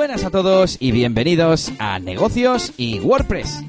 Buenas a todos y bienvenidos a Negocios y WordPress.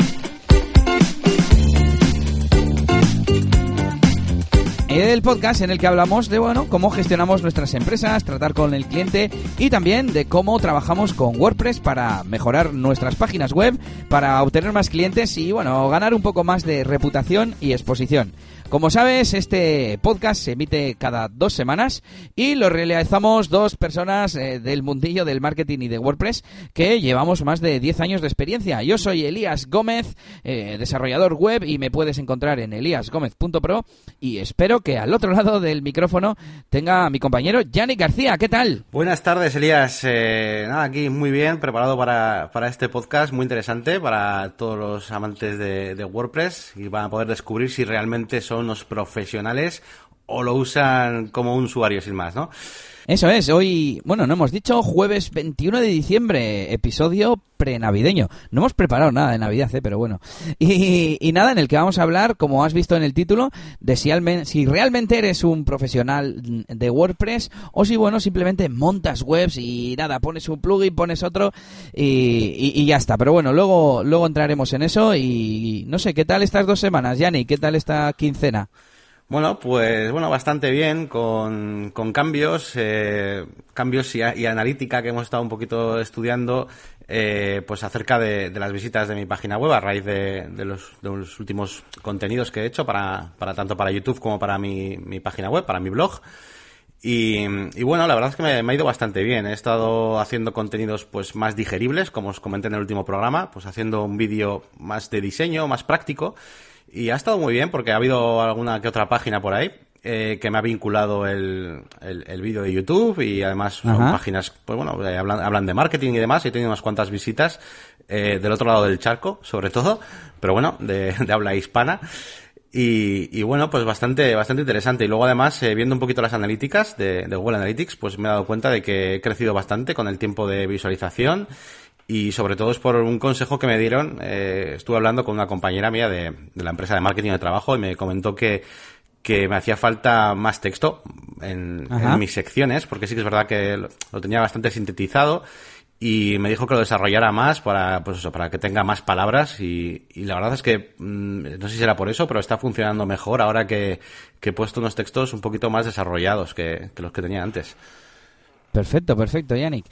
El podcast en el que hablamos de bueno cómo gestionamos nuestras empresas, tratar con el cliente y también de cómo trabajamos con WordPress para mejorar nuestras páginas web, para obtener más clientes y bueno, ganar un poco más de reputación y exposición. Como sabes, este podcast se emite cada dos semanas y lo realizamos dos personas eh, del mundillo del marketing y de WordPress que llevamos más de 10 años de experiencia. Yo soy Elías Gómez, eh, desarrollador web y me puedes encontrar en eliasgomez.pro y espero que al otro lado del micrófono tenga a mi compañero Yannick García. ¿Qué tal? Buenas tardes, Elías. Eh, nada, aquí muy bien, preparado para, para, este podcast muy interesante para todos los amantes de, de WordPress y van a poder descubrir si realmente son unos profesionales o lo usan como un usuario sin más, ¿no? Eso es, hoy, bueno, no hemos dicho jueves 21 de diciembre, episodio prenavideño. No hemos preparado nada de Navidad, ¿eh? pero bueno. Y, nada, en el que vamos a hablar, como has visto en el título, de si, si realmente eres un profesional de WordPress o si, bueno, simplemente montas webs y nada, pones un plugin, pones otro y, y ya está. Pero bueno, luego, luego entraremos en eso y no sé, ¿qué tal estas dos semanas, Yanni? ¿Qué tal esta quincena? Bueno, pues bueno, bastante bien, con, con cambios, eh, cambios y, y, analítica que hemos estado un poquito estudiando, eh, pues acerca de, las visitas de mi página web a raíz de, de, los, de los últimos contenidos que he hecho para, para tanto para YouTube como para mi, mi página web, para mi blog. Y, y, bueno, la verdad es que me, me, ha ido bastante bien. He estado haciendo contenidos pues más digeribles, como os comenté en el último programa, pues haciendo un vídeo más de diseño, más práctico. Y ha estado muy bien porque ha habido alguna que otra página por ahí eh, que me ha vinculado el, el, el vídeo de YouTube y además son páginas, pues bueno, eh, hablan, hablan, de marketing y demás. He tenido unas cuantas visitas eh, del otro lado del charco, sobre todo, pero bueno, de, de habla hispana. Y, y, bueno, pues bastante, bastante interesante. Y luego además, eh, viendo un poquito las analíticas de, de Google Analytics, pues me he dado cuenta de que he crecido bastante con el tiempo de visualización y sobre todo es por un consejo que me dieron. Eh, estuve hablando con una compañera mía de, de, la empresa de marketing de trabajo y me comentó que, que me hacía falta más texto en, en, mis secciones, porque sí que es verdad que lo, lo, tenía bastante sintetizado y me dijo que lo desarrollara más para, pues eso, para que tenga más palabras y, y la verdad es que mmm, no sé si será por eso, pero está funcionando mejor ahora que, que he puesto unos textos un poquito más desarrollados que, que los que tenía antes. Perfecto, perfecto, Yannick.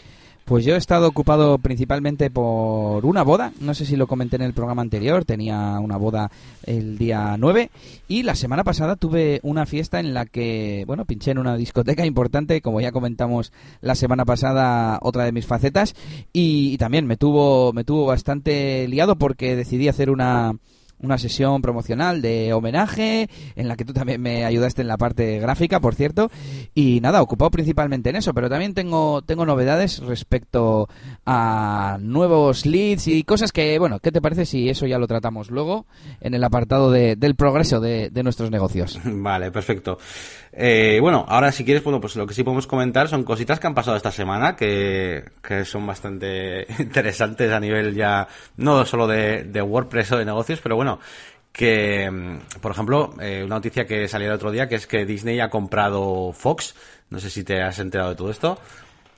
Pues yo he estado ocupado principalmente por una boda, no sé si lo comenté en el programa anterior, tenía una boda el día 9 y la semana pasada tuve una fiesta en la que, bueno, pinché en una discoteca importante, como ya comentamos la semana pasada, otra de mis facetas. Y, y también me tuvo me tuvo bastante liado porque decidí hacer una una sesión promocional de homenaje en la que tú también me ayudaste en la parte gráfica, por cierto, y nada, ocupado principalmente en eso, pero también tengo tengo novedades respecto a nuevos leads y cosas que, bueno, ¿qué te parece si eso ya lo tratamos luego en el apartado de, del progreso de, de, nuestros negocios? Vale, perfecto. Eh, bueno, ahora si quieres, bueno, pues lo que sí podemos comentar son cositas que han pasado esta semana que, son bastante interesantes a nivel ya, no solo de, de WordPress o de negocios, pero bueno, que, mm, por ejemplo, eh, una noticia que salió el otro día, que es que Disney ha comprado Fox. No sé si te has enterado de todo esto.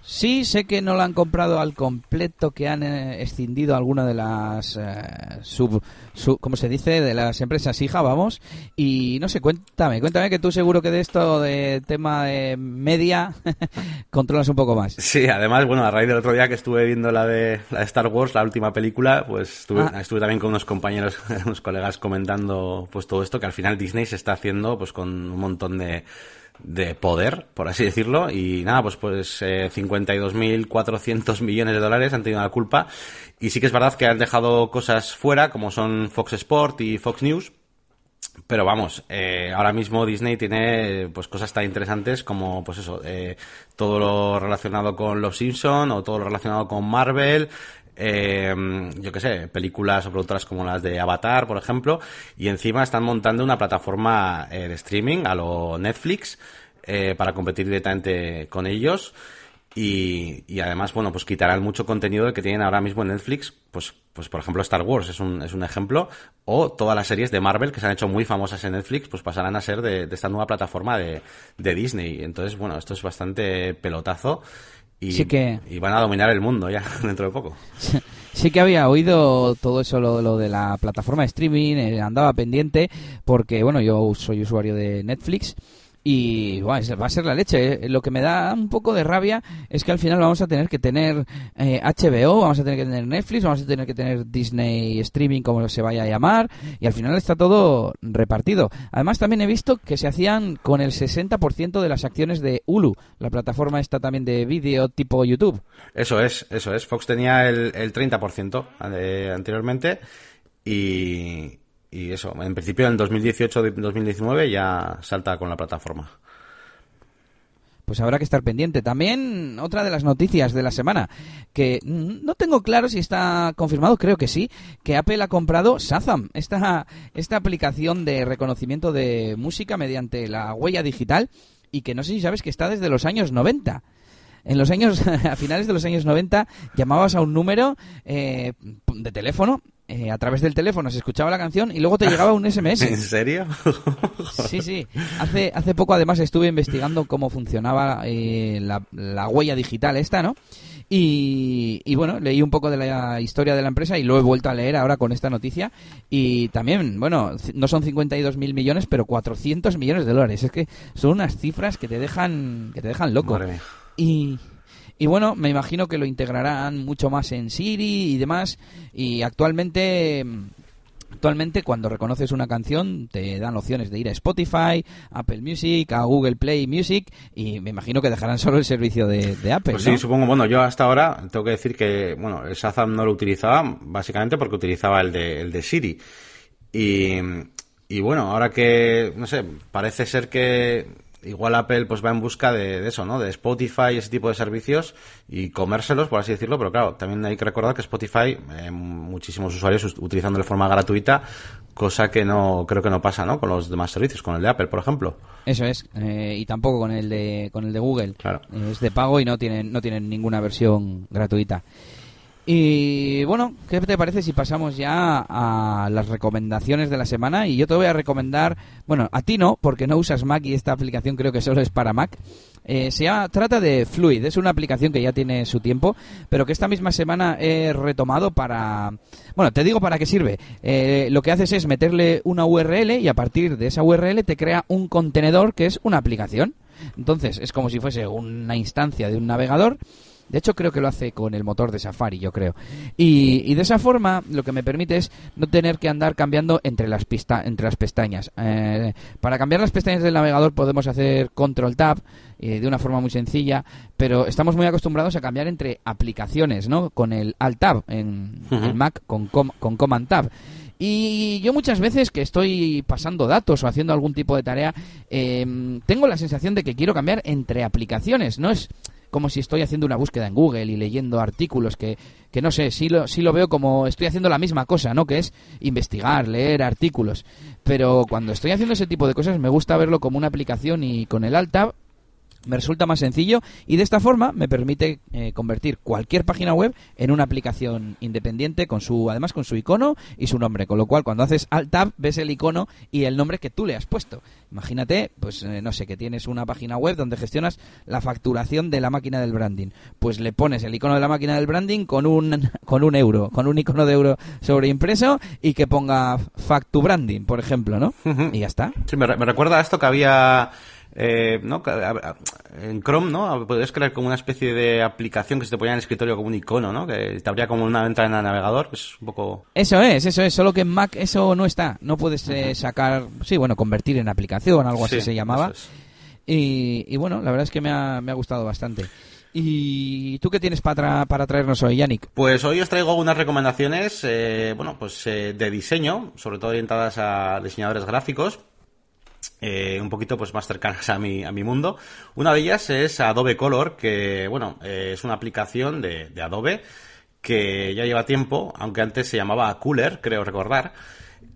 Sí, sé que no lo han comprado al completo, que han eh, escindido alguna de las eh, sub, sub, ¿cómo se dice? De las empresas hija, vamos. Y no sé, cuéntame, cuéntame que tú seguro que de esto de tema de media controlas un poco más. Sí, además, bueno, a raíz del otro día que estuve viendo la de, la de Star Wars, la última película, pues estuve, ah. estuve también con unos compañeros, unos colegas comentando pues todo esto, que al final Disney se está haciendo pues con un montón de de poder, por así decirlo, y nada, pues pues eh, 52.400 millones de dólares han tenido la culpa, y sí que es verdad que han dejado cosas fuera, como son Fox Sport y Fox News, pero vamos, eh, ahora mismo Disney tiene pues cosas tan interesantes como pues eso, eh, todo lo relacionado con Los Simpson o todo lo relacionado con Marvel, eh, yo qué sé, películas o productoras como las de Avatar, por ejemplo, y encima están montando una plataforma eh, de streaming a lo Netflix eh, para competir directamente con ellos. Y, y, además, bueno, pues quitarán mucho contenido que tienen ahora mismo en Netflix, pues, pues por ejemplo Star Wars es un, es un ejemplo, o todas las series de Marvel que se han hecho muy famosas en Netflix, pues pasarán a ser de, de esta nueva plataforma de, de Disney. Entonces, bueno, esto es bastante pelotazo y, que... y van a dominar el mundo ya dentro de poco. Sí que había oído todo eso, lo, lo de la plataforma de streaming, eh, andaba pendiente, porque, bueno, yo soy usuario de Netflix y va a ser la leche. ¿eh? Lo que me da un poco de rabia es que al final vamos a tener que tener eh, HBO, vamos a tener que tener Netflix, vamos a tener que tener Disney Streaming, como se vaya a llamar, y al final está todo repartido. Además, también he visto que se hacían con el 60% de las acciones de Hulu, la plataforma esta también de vídeo tipo YouTube. Eso es, eso es. Fox tenía el, el 30% eh, anteriormente y, y eso, en principio en 2018-2019 ya salta con la plataforma. Pues habrá que estar pendiente. También otra de las noticias de la semana, que no tengo claro si está confirmado, creo que sí, que Apple ha comprado Shazam, esta, esta aplicación de reconocimiento de música mediante la huella digital, y que no sé si sabes que está desde los años 90 en los años, a finales de los años 90, llamabas a un número eh, de teléfono eh, a través del teléfono se escuchaba la canción y luego te llegaba un SMS. ¿En serio? sí, sí. Hace, hace poco además estuve investigando cómo funcionaba eh, la, huella digital esta, ¿no? Y, y, bueno, leí un poco de la historia de la empresa y lo he vuelto a leer ahora con esta noticia. Y también, bueno, no son 52 mil millones, pero 400 millones de dólares. Es que son unas cifras que te dejan, que te dejan loco. Y, y bueno, me imagino que lo integrarán mucho más en Siri y demás. Y actualmente Actualmente cuando reconoces una canción te dan opciones de ir a Spotify, Apple Music, a Google Play Music y me imagino que dejarán solo el servicio de, Apple. Pues sí, supongo. Bueno, yo hasta ahora tengo que decir que bueno, el Shazam no lo utilizaba básicamente porque utilizaba el de, el de Siri. Y, y bueno, ahora que, no sé, parece ser que igual Apple pues va en busca de, eso, ¿no? De Spotify ese tipo de servicios y comérselos, por así decirlo, pero claro, también hay que recordar que Spotify, eh, muchísimos usuarios utilizando de forma gratuita, cosa que no creo que no pasa, ¿no? Con los demás servicios, con el de Apple, por ejemplo. Eso es, eh, y tampoco con el de con el de Google. Claro. es de pago y no tienen no tienen ninguna versión gratuita. Y bueno, ¿qué te parece si pasamos ya a las recomendaciones de la semana? Y yo te voy a recomendar, bueno, a ti no, porque no usas Mac y esta aplicación creo que solo es para Mac. Eh, se trata de Fluid, es una aplicación que ya tiene su tiempo, pero que esta misma semana he retomado para... Bueno, te digo para qué sirve. Eh, lo que haces es meterle una URL y a partir de esa URL te crea un contenedor que es una aplicación. Entonces, es como si fuese una instancia de un navegador de hecho, creo que lo hace con el motor de Safari, yo creo. Y, de esa forma, lo que me permite es no tener que andar cambiando entre las, pista, entre las pestañas. Eh, para cambiar las pestañas del navegador podemos hacer Control Tab eh, de una forma muy sencilla, pero estamos muy acostumbrados a cambiar entre aplicaciones, ¿no? Con el Alt Tab en el Mac, con, con Command Tab. Y yo muchas veces que estoy pasando datos o haciendo algún tipo de tarea, eh, tengo la sensación de que quiero cambiar entre aplicaciones. No es como si estoy haciendo una búsqueda en Google y leyendo artículos que, que no sé, sí lo, sí lo veo como estoy haciendo la misma cosa, ¿no? Que es investigar, leer artículos. Pero cuando estoy haciendo ese tipo de cosas me gusta verlo como una aplicación y con el Alt Tab me resulta más sencillo y de esta forma me permite eh, convertir cualquier página web en una aplicación independiente con su además con su icono y su nombre. Con lo cual cuando haces alt tab ves el icono y el nombre que tú le has puesto. Imagínate pues eh, no sé que tienes una página web donde gestionas la facturación de la máquina del branding. Pues le pones el icono de la máquina del branding con un con un euro con un icono de euro sobreimpreso y que ponga factu branding por ejemplo no y ya está. Sí me, me recuerda a esto que había eh, ¿no? En Chrome, ¿no? Podrías crear como una especie de aplicación que se te ponía en el escritorio como un icono, ¿no? Que te abría como una ventana en el navegador, es un poco... Eso es, eso es, solo que en Mac eso no está. No puedes eh, sacar, sí, bueno, convertir en aplicación, algo así se llamaba. Y, bueno, la verdad es que me ha, me ha gustado bastante. ¿Y tú qué tienes para, para traernos hoy, Yannick? Pues hoy os traigo algunas recomendaciones, eh, bueno, pues eh, de diseño, sobre todo orientadas a diseñadores gráficos. Eh, un poquito pues más cercanas a mi, a mi mundo. Una de ellas es Adobe Color, que bueno, eh, es una aplicación de, Adobe que ya lleva tiempo, aunque antes se llamaba Cooler, creo recordar.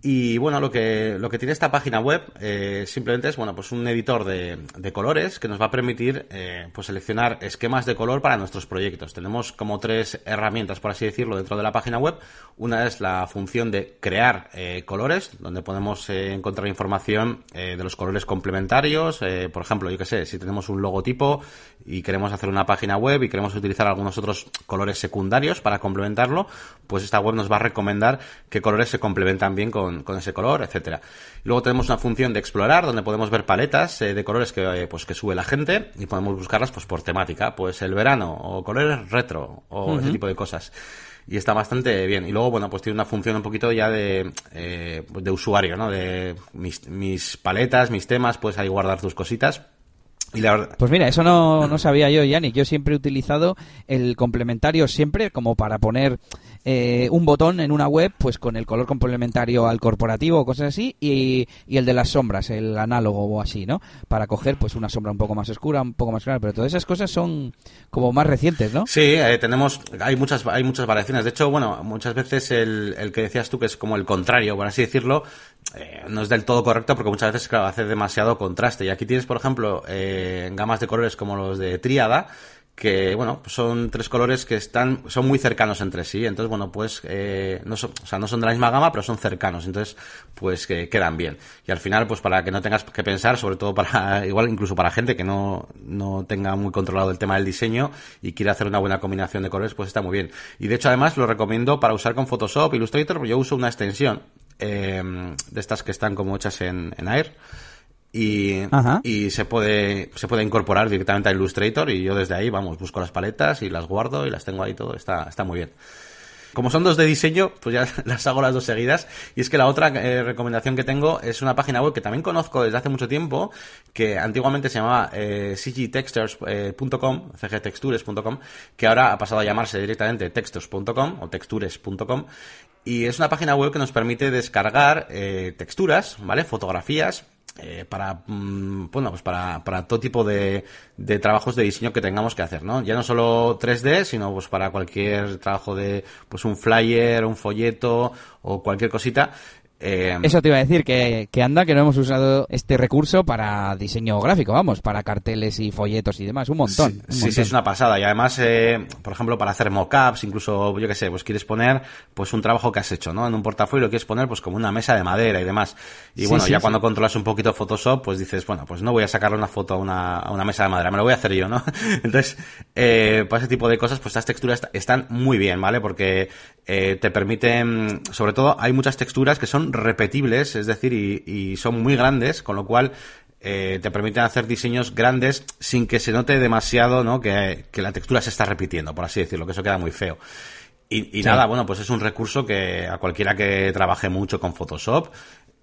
Y bueno, lo que, lo que tiene esta página web eh, simplemente es bueno, pues un editor de, de colores que nos va a permitir eh, pues seleccionar esquemas de color para nuestros proyectos. Tenemos como tres herramientas, por así decirlo, dentro de la página web. Una es la función de crear eh, colores, donde podemos eh, encontrar información eh, de los colores complementarios. Por ejemplo, yo que sé, si tenemos un logotipo y queremos hacer una página web y queremos utilizar algunos otros colores secundarios para complementarlo, pues esta web nos va a recomendar qué colores se complementan bien con, con ese color, etcétera. Luego tenemos una función de explorar donde podemos ver paletas eh, de colores que, eh, pues, que sube la gente y podemos buscarlas pues por temática, pues el verano o colores retro o ese tipo de cosas y está bastante bien. Y luego, bueno, pues tiene una función un poquito ya de, eh, de usuario, ¿no? De mis, mis paletas, mis temas, puedes ahí guardar tus cositas. Y la verdad, Pues mira, eso no, no sabía yo, Yannick. Yo siempre he utilizado el complementario siempre como para poner eh, un botón en una web pues con el color complementario al corporativo o cosas así y, y el de las sombras, el análogo o así, ¿no? Para coger pues una sombra un poco más oscura, un poco más clara, pero todas esas cosas son como más recientes, ¿no? Sí, eh, tenemos, hay muchas, hay muchas variaciones. De hecho, bueno, muchas veces el, el que decías tú que es como el contrario, por así decirlo, eh, no es del todo correcto porque muchas veces, claro, hace demasiado contraste. Y aquí tienes, por ejemplo, eh, gamas de colores como los de tríada, que bueno son tres colores que están son muy cercanos entre sí. Entonces bueno pues eh, no son o sea no son de la misma gama pero son cercanos. Entonces pues que quedan bien. Y al final pues para que no tengas que pensar sobre todo para igual incluso para gente que no no tenga muy controlado el tema del diseño y quiere hacer una buena combinación de colores pues está muy bien. Y de hecho además lo recomiendo para usar con Photoshop Illustrator yo uso una extensión eh, de estas que están como hechas en, en Air y, y se puede se puede incorporar directamente a Illustrator y yo desde ahí vamos busco las paletas y las guardo y las tengo ahí todo está está muy bien como son dos de diseño, pues ya las hago las dos seguidas. Y es que la otra eh, recomendación que tengo es una página web que también conozco desde hace mucho tiempo, que antiguamente se llamaba eh, cgtextures.com, cgtextures.com, que ahora ha pasado a llamarse directamente textures.com o textures.com. Y es una página web que nos permite descargar eh, texturas, ¿vale? Fotografías, eh, para mm, bueno pues para, para todo tipo de, de trabajos de diseño que tengamos que hacer no ya no solo 3D sino pues para cualquier trabajo de pues un flyer un folleto o cualquier cosita eh, Eso te iba a decir, que, que anda que no hemos usado este recurso para diseño gráfico, vamos, para carteles y folletos y demás, un montón. Sí, un sí, montón. sí, es una pasada. Y además, eh, por ejemplo, para hacer mockups, incluso, yo qué sé, pues quieres poner pues un trabajo que has hecho, ¿no? En un portafolio lo quieres poner pues como una mesa de madera y demás. Y Sí, bueno, sí, ya cuando controlas un poquito Photoshop, pues dices, bueno, pues no voy a sacarle una foto a una, a una mesa de madera, me lo voy a hacer yo, ¿no? Entonces, eh, para ese tipo de cosas, pues estas texturas est- están muy bien, ¿vale? Porque eh, te permiten, sobre todo, hay muchas texturas que son repetibles, es decir, y, y son muy grandes, con lo cual eh, te permiten hacer diseños grandes sin que se note demasiado, ¿no? Que, que la textura se está repitiendo, por así decirlo, que eso queda muy feo. Y, y Sí. nada, bueno, pues es un recurso que a cualquiera que trabaje mucho con Photoshop,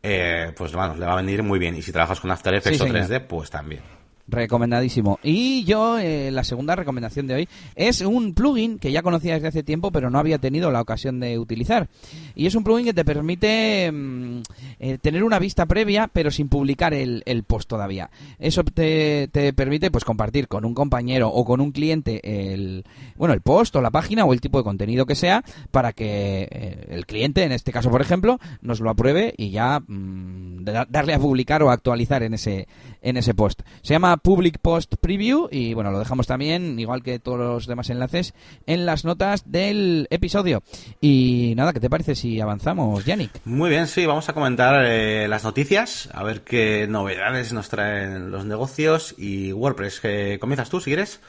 eh, pues bueno, le va a venir muy bien. Y si trabajas con After Effects Sí, o señor. 3D, pues también. Recomendadísimo. Y yo, eh, la segunda recomendación de hoy es un plugin que ya conocía desde hace tiempo, pero no había tenido la ocasión de utilizar. Y es un plugin que te permite mm, eh, tener una vista previa, pero sin publicar el, el post todavía. Eso te, te permite pues compartir con un compañero o con un cliente el, bueno, el post o la página o el tipo de contenido que sea para que eh, el cliente, en este caso por ejemplo, nos lo apruebe y ya mm, da- darle a publicar o actualizar en ese, en ese post. Se llama Public Post Preview y bueno, lo dejamos también, igual que todos los demás enlaces, en las notas del episodio. Y nada, ¿qué te parece si avanzamos, Yannick? Muy bien, sí, vamos a comentar eh, las noticias, a ver qué novedades nos traen los negocios y WordPress. que ¿Comienzas tú, si quieres?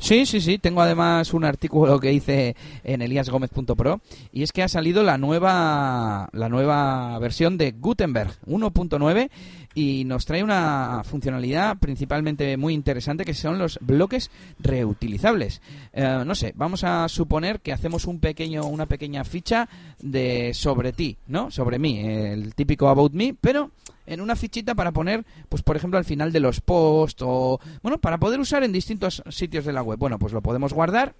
Sí, sí, sí. Tengo además un artículo que hice en eliasgomez.pro y es que ha salido la nueva la nueva versión de Gutenberg 1.9 y nos trae una funcionalidad principalmente muy interesante que son los bloques reutilizables. Eh, no sé, vamos a suponer que hacemos un pequeño una pequeña ficha de sobre ti, ¿no? Sobre mí, el típico about me, pero en una fichita para poner, pues por ejemplo, al final de los posts o, bueno, para poder usar en distintos sitios de la web. Bueno, pues lo podemos guardar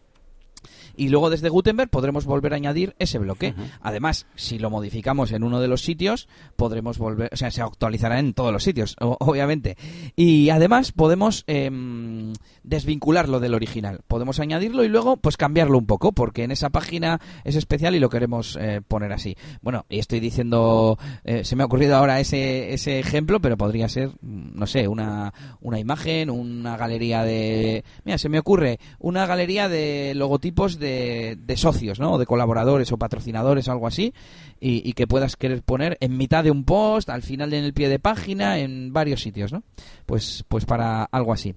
y luego desde Gutenberg podremos volver a añadir ese bloque. Además, si lo modificamos en uno de los sitios, podremos volver, o sea, se actualizará en todos los sitios, obviamente. Y además podemos em, desvincularlo del original. Podemos añadirlo y luego pues cambiarlo un poco porque en esa página es especial y lo queremos eh, poner así. Bueno, y estoy diciendo, eh, se me ha ocurrido ahora ese, ese ejemplo, pero podría ser, no sé, una, una imagen, una galería de... Mira, se me ocurre una galería de logotipos de, socios, ¿no? O de colaboradores o patrocinadores o algo así y, y que puedas querer poner en mitad de un post, al final en el pie de página, en varios sitios, ¿no? Pues, pues para algo así.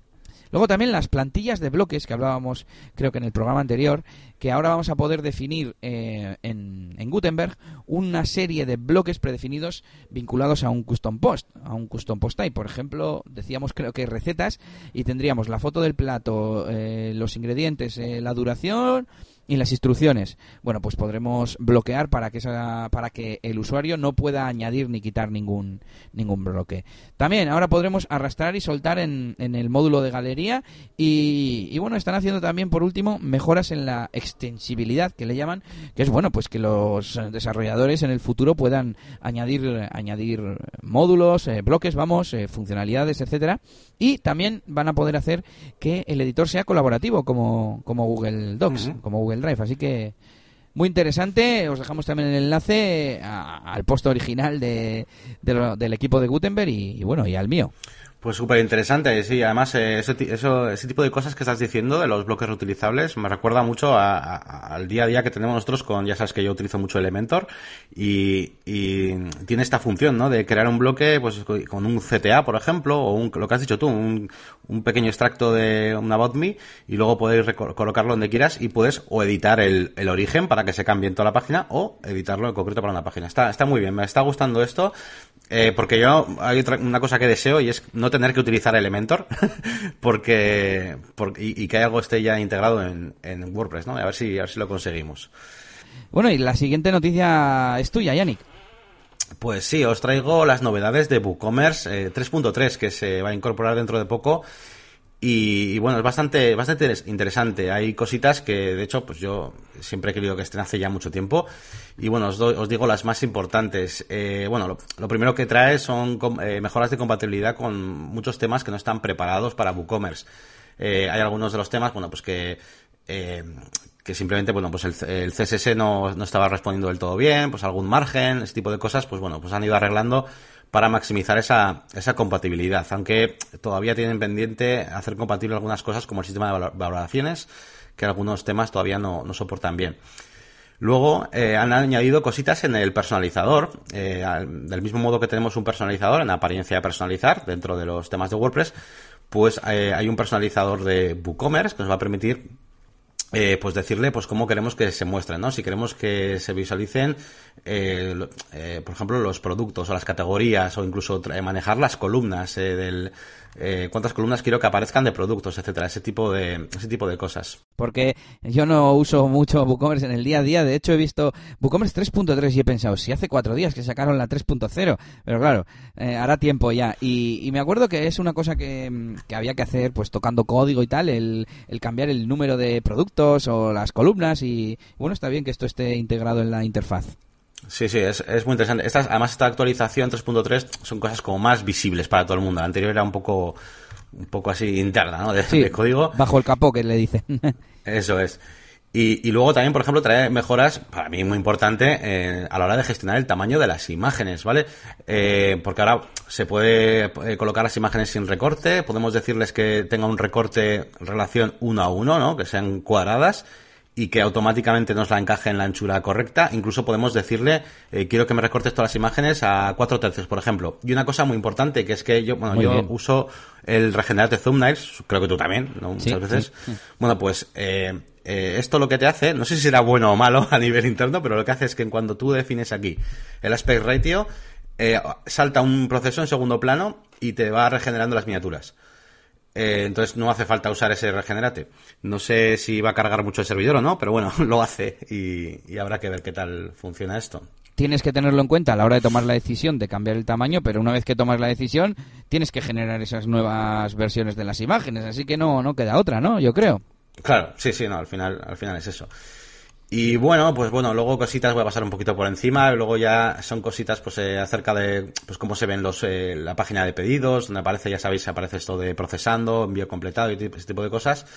Luego también las plantillas de bloques que hablábamos creo que en el programa anterior, que ahora vamos a poder definir eh, en, en, Gutenberg una serie de bloques predefinidos vinculados a un custom post, a un custom post type. Por ejemplo, decíamos creo que recetas y tendríamos la foto del plato, eh, los ingredientes, eh, la duración y las instrucciones. Bueno, pues podremos bloquear para que esa, para que el usuario no pueda añadir ni quitar ningún ningún bloque. También ahora podremos arrastrar y soltar en, en el módulo de galería y, y, bueno, están haciendo también por último mejoras en la extensibilidad que le llaman, que es bueno, pues que los desarrolladores en el futuro puedan añadir añadir módulos, eh, bloques, vamos, eh, funcionalidades, etcétera, y también van a poder hacer que el editor sea colaborativo como como Google Docs, uh -huh. como Google Drive. Así que muy interesante. Os dejamos también el enlace a, al post original de, de lo, del equipo de Gutenberg y, y, bueno, y al mío. Pues súper interesante, sí. Además, eh, ese tipo de cosas que estás diciendo de los bloques reutilizables me recuerda mucho a, al día a día que tenemos nosotros con, ya sabes que yo utilizo mucho Elementor y, tiene esta función, ¿no? De crear un bloque, pues con un CTA, por ejemplo, o un, lo que has dicho tú, un, un pequeño extracto de un About y luego puedes colocarlo donde quieras y puedes o editar el, origen para que se cambie en toda la página o editarlo en concreto para una página. Está muy bien, me está gustando esto eh, porque yo hay otra, una cosa que deseo y es no tener que utilizar Elementor porque, porque y, y, que algo esté ya integrado en, en, WordPress, ¿no? A ver si a ver si lo conseguimos. Bueno, y la siguiente noticia es tuya, Yannick. Pues sí, os traigo las novedades de WooCommerce eh, 3.3 que se va a incorporar dentro de poco y, y, bueno, es bastante, bastante interesante. Hay cositas que, de hecho, pues yo siempre he querido que estén hace ya mucho tiempo. Y bueno, os, doy, os digo las más importantes. Eh, bueno, lo, primero que trae son eh, mejoras de compatibilidad con muchos temas que no están preparados para WooCommerce. Eh, hay algunos de los temas, bueno, pues que, eh, que simplemente, bueno, pues el, el CSS no, no, estaba respondiendo del todo bien, pues algún margen, ese tipo de cosas, pues bueno, pues han ido arreglando para maximizar esa, esa compatibilidad, aunque todavía tienen pendiente hacer compatible algunas cosas como el sistema de valoraciones, que algunos temas todavía no, soportan bien. Luego eh, han añadido cositas en el personalizador, eh, del mismo modo que tenemos un personalizador en apariencia de personalizar dentro de los temas de WordPress, pues eh, hay un personalizador de WooCommerce que nos va a permitir eh, pues decirle pues cómo queremos que se muestren, ¿no? Si queremos que se visualicen, eh, eh, por ejemplo, los productos o las categorías o incluso manejar las columnas eh, del eh, cuántas columnas quiero que aparezcan de productos, etcétera, ese tipo de ese tipo de cosas. Porque yo no uso mucho WooCommerce en el día a día, de hecho he visto WooCommerce 3.3 y he pensado, si hace cuatro días que sacaron la 3.0, pero claro, eh, hará tiempo ya. Y, y, me acuerdo que es una cosa que, que, había que hacer, pues tocando código y tal, el, el cambiar el número de productos o las columnas y bueno, está bien que esto esté integrado en la interfaz. Sí, sí, es, es muy interesante. Esta, además, esta actualización 3.3 son cosas como más visibles para todo el mundo. La anterior era un poco, un poco así interna, ¿no? De, sí, de código. Bajo el capó, que le dicen. Eso es. Y, y, luego también, por ejemplo, trae mejoras, para mí muy importante, eh, a la hora de gestionar el tamaño de las imágenes, ¿vale? Eh, porque ahora se puede eh, colocar las imágenes sin recorte, podemos decirles que tenga un recorte relación uno a uno, ¿no? Que sean cuadradas y que automáticamente nos la encaje en la anchura correcta. Incluso podemos decirle, eh, quiero que me recortes todas las imágenes a cuatro tercios, por ejemplo. Y una cosa muy importante, que es que yo, bueno, muy yo bien. uso el regenerate thumbnails, creo que tú también, ¿no? Muchas sí, veces. Sí, sí. Bueno, pues, eh, eh, esto lo que te hace, no sé si será bueno o malo a nivel interno, pero lo que hace es que cuando tú defines aquí el aspect ratio, eh, salta un proceso en segundo plano y te va regenerando las miniaturas. Eh, entonces no hace falta usar ese regenerate. No sé si va a cargar mucho el servidor o no, pero bueno, lo hace y, y, habrá que ver qué tal funciona esto. Tienes que tenerlo en cuenta a la hora de tomar la decisión de cambiar el tamaño, pero una vez que tomas la decisión, tienes que generar esas nuevas versiones de las imágenes, así que no, no queda otra, ¿no? Yo creo. Claro, sí, sí, no, al final, al final es eso. Y bueno, pues bueno, luego cositas voy a pasar un poquito por encima, luego ya son cositas pues eh, acerca de pues cómo se ven los eh, la página de pedidos, donde aparece, ya sabéis, aparece esto de procesando, envío completado y ese tipo de cosas.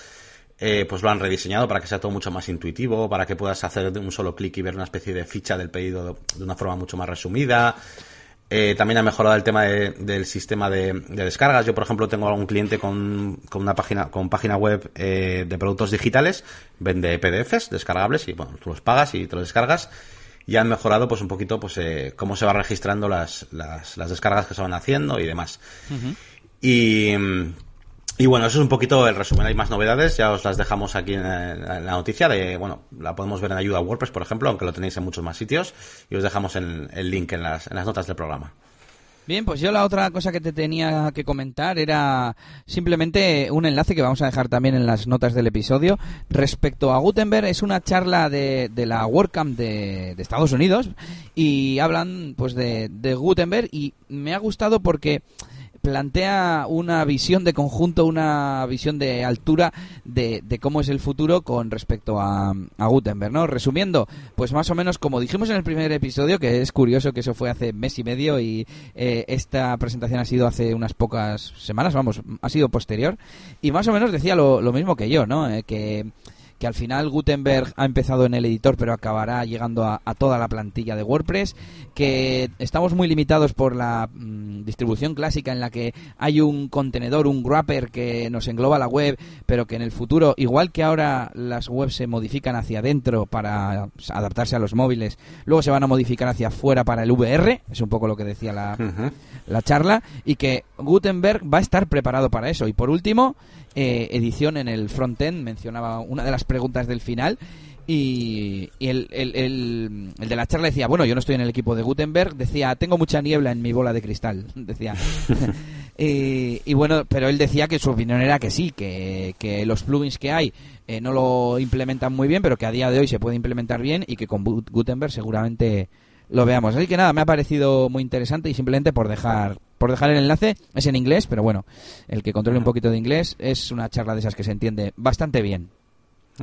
Eh, pues lo han rediseñado para que sea todo mucho más intuitivo, para que puedas hacer de un solo clic y ver una especie de ficha del pedido de una forma mucho más resumida. Eh, también ha mejorado el tema del sistema de, descargas. Yo, por ejemplo, tengo algún cliente con, con una página, con página web eh, de productos digitales, vende PDFs descargables y bueno, tú los pagas y te los descargas. Y han mejorado pues un poquito pues eh, cómo se va registrando las, las, las, descargas que se van haciendo y demás. Y y bueno, eso es un poquito el resumen. Hay más novedades, ya os las dejamos aquí en, la noticia de, bueno, la podemos ver en ayuda a WordPress, por ejemplo, aunque lo tenéis en muchos más sitios, y os dejamos el link en las, en las notas del programa. Bien, pues yo la otra cosa que te tenía que comentar era simplemente un enlace que vamos a dejar también en las notas del episodio. Respecto a Gutenberg, es una charla de, de la WordCamp de, Estados Unidos y hablan pues de Gutenberg y me ha gustado porque plantea una visión de conjunto, una visión de altura de, cómo es el futuro con respecto a, Gutenberg, ¿no? Resumiendo, pues más o menos como dijimos en el primer episodio, que es curioso que eso fue hace mes y medio y eh, esta presentación ha sido hace unas pocas semanas, vamos, ha sido posterior, y más o menos decía lo, mismo que yo, ¿no? Eh, que que al final Gutenberg ha empezado en el editor pero acabará llegando a, toda la plantilla de WordPress, que estamos muy limitados por la mm, distribución clásica en la que hay un contenedor, un wrapper que nos engloba la web, pero que en el futuro, igual que ahora las webs se modifican hacia adentro para adaptarse a los móviles, luego se van a modificar hacia afuera para el VR, es un poco lo que decía la, la charla, y que Gutenberg va a estar preparado para eso. Y por último, eh, edición en el frontend, mencionaba una de las preguntas del final. Y, el, el, de la charla decía, bueno, yo no estoy en el equipo de Gutenberg, decía, tengo mucha niebla en mi bola de cristal, decía. y, bueno, pero él decía que su opinión era que sí, que, que los plugins que hay eh, no lo implementan muy bien, pero que a día de hoy se puede implementar bien y que con Gutenberg seguramente lo veamos. Así que nada, me ha parecido muy interesante y simplemente por dejar por dejar el enlace, es en inglés, pero bueno, el que controle un poquito de inglés es una charla de esas que se entiende bastante bien.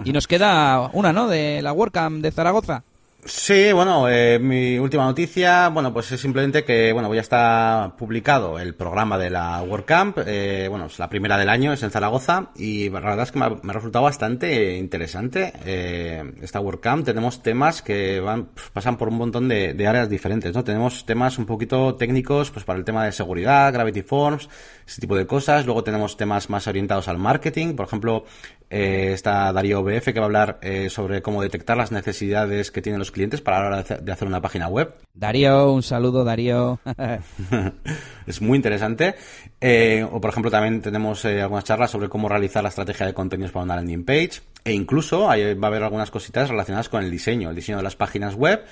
Y nos queda una, ¿no? De la WordCamp de Zaragoza. Sí, bueno, eh, mi última noticia, bueno, pues es simplemente que, bueno, ya está publicado el programa de la WordCamp, eh, bueno, es la primera del año, es en Zaragoza, y la verdad es que me ha, resultado bastante interesante eh, esta WordCamp. Tenemos temas que van, pues, pasan por un montón de, de, áreas diferentes, ¿no? Tenemos temas un poquito técnicos, pues para el tema de seguridad, Gravity Forms, ese tipo de cosas. Luego tenemos temas más orientados al marketing, por ejemplo, eh, está Darío BF que va a hablar eh, sobre cómo detectar las necesidades que tienen los clientes para la hora de hacer una página web. Darío, un saludo, Darío. es muy interesante. Eh, o, por ejemplo, también tenemos algunas charlas sobre cómo realizar la estrategia de contenidos para una landing page. E incluso va a haber algunas cositas relacionadas con el diseño, el diseño de las páginas web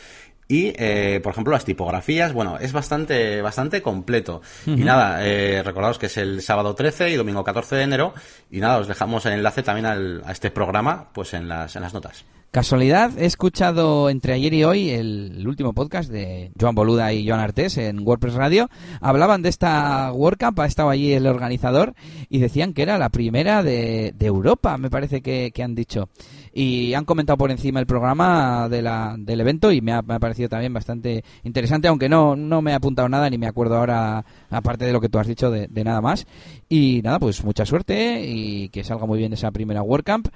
y, eh, por ejemplo, las tipografías, bueno, es bastante, bastante completo. Y nada, eh, que es el sábado 13 y domingo 14 de enero. Y nada, os dejamos el enlace también al, a este programa, pues en las, en las notas. Casualidad, he escuchado entre ayer y hoy el, último podcast de Joan Boluda y Joan Artés en WordPress Radio. Hablaban de esta WordCamp, ha estado allí el organizador y decían que era la primera de, Europa, me parece que, han dicho. Y han comentado por encima el programa de la, del evento y me ha, parecido también bastante interesante, aunque no, no me ha apuntado nada ni me acuerdo ahora, aparte de lo que tú has dicho, de, de nada más. Y nada, pues mucha suerte y que salga muy bien esa primera WordCamp.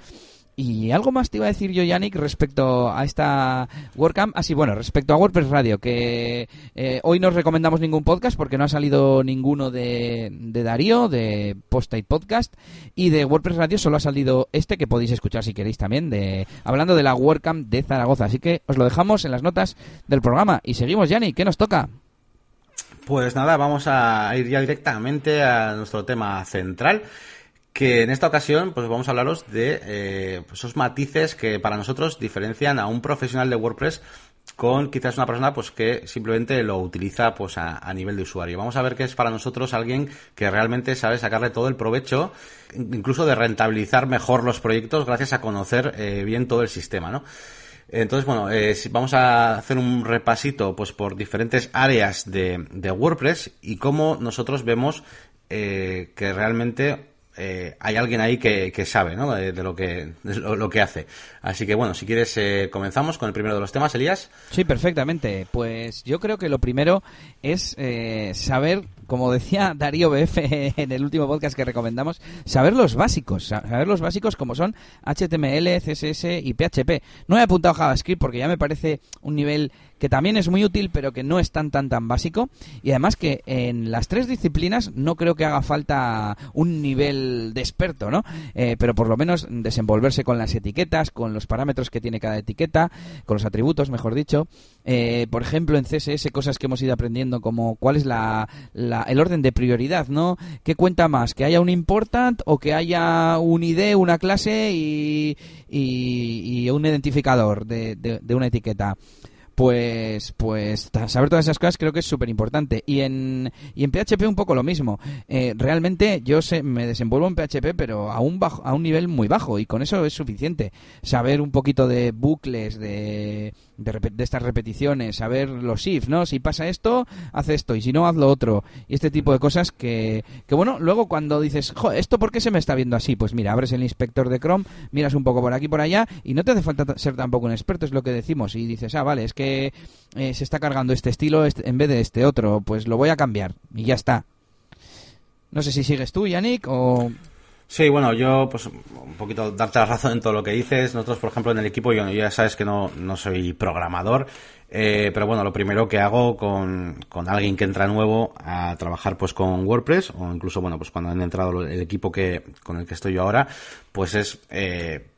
Y algo más te iba a decir yo, Yannick, respecto a esta WordCamp. Así, ah, bueno, respecto a WordPress Radio, que eh, hoy no recomendamos ningún podcast porque no ha salido ninguno de, Darío, de Post-it Podcast, y de WordPress Radio solo ha salido este que podéis escuchar si queréis también, de hablando de la WordCamp de Zaragoza. Así que os lo dejamos en las notas del programa. Y seguimos, Yannick, ¿qué nos toca? Pues nada, vamos a ir ya directamente a nuestro tema central que en esta ocasión pues vamos a hablaros de eh, pues, esos matices que para nosotros diferencian a un profesional de WordPress con quizás una persona pues que simplemente lo utiliza pues a, nivel de usuario. Vamos a ver qué es para nosotros alguien que realmente sabe sacarle todo el provecho, incluso de rentabilizar mejor los proyectos gracias a conocer eh, bien todo el sistema, ¿no? Entonces, bueno, eh, vamos a hacer un repasito pues por diferentes áreas de, de WordPress y cómo nosotros vemos que realmente eh, hay alguien ahí que, sabe, ¿no? De, lo que lo, que hace. Así que bueno, si quieres eh, comenzamos con el primero de los temas, Elías. Sí, perfectamente. Pues yo creo que lo primero es eh, saber como decía Darío BF en el último podcast que recomendamos, saber los básicos, saber los básicos como son HTML, CSS y PHP. No he apuntado JavaScript porque ya me parece un nivel que también es muy útil, pero que no es tan tan tan básico. Y además que en las tres disciplinas no creo que haga falta un nivel de experto, ¿no? Eh, pero por lo menos desenvolverse con las etiquetas, con los parámetros que tiene cada etiqueta, con los atributos, mejor dicho. Eh, por ejemplo, en CSS, cosas que hemos ido aprendiendo como cuál es la, el orden de prioridad, ¿no? ¿Qué cuenta más? ¿Que haya un important o que haya un ID, una clase y, y, un identificador de, de una etiqueta? Pues pues saber todas esas cosas creo que es súper importante y en y en PHP un poco lo mismo eh, realmente yo sé, me desenvuelvo en PHP pero a un bajo a un nivel muy bajo y con eso es suficiente saber un poquito de bucles de de, estas repeticiones, saber los if, ¿no? Si pasa esto, haz esto, y si no, haz lo otro. Y este tipo de cosas que, que bueno, luego cuando dices, jo, ¿esto por qué se me está viendo así? Pues mira, abres el inspector de Chrome, miras un poco por aquí por allá, y no te hace falta ser tampoco un experto, es lo que decimos. Y dices, ah, vale, es que eh, se está cargando este estilo este, en vez de este otro, pues lo voy a cambiar, y ya está. No sé si sigues tú, Yannick, o... Sí, bueno, yo pues un poquito darte la razón en todo lo que dices. Nosotros, por ejemplo, en el equipo, yo ya sabes que no, no soy programador, eh, pero bueno, lo primero que hago con, con alguien que entra nuevo a trabajar pues con WordPress, o incluso, bueno, pues cuando han entrado el equipo que, con el que estoy yo ahora, pues es eh,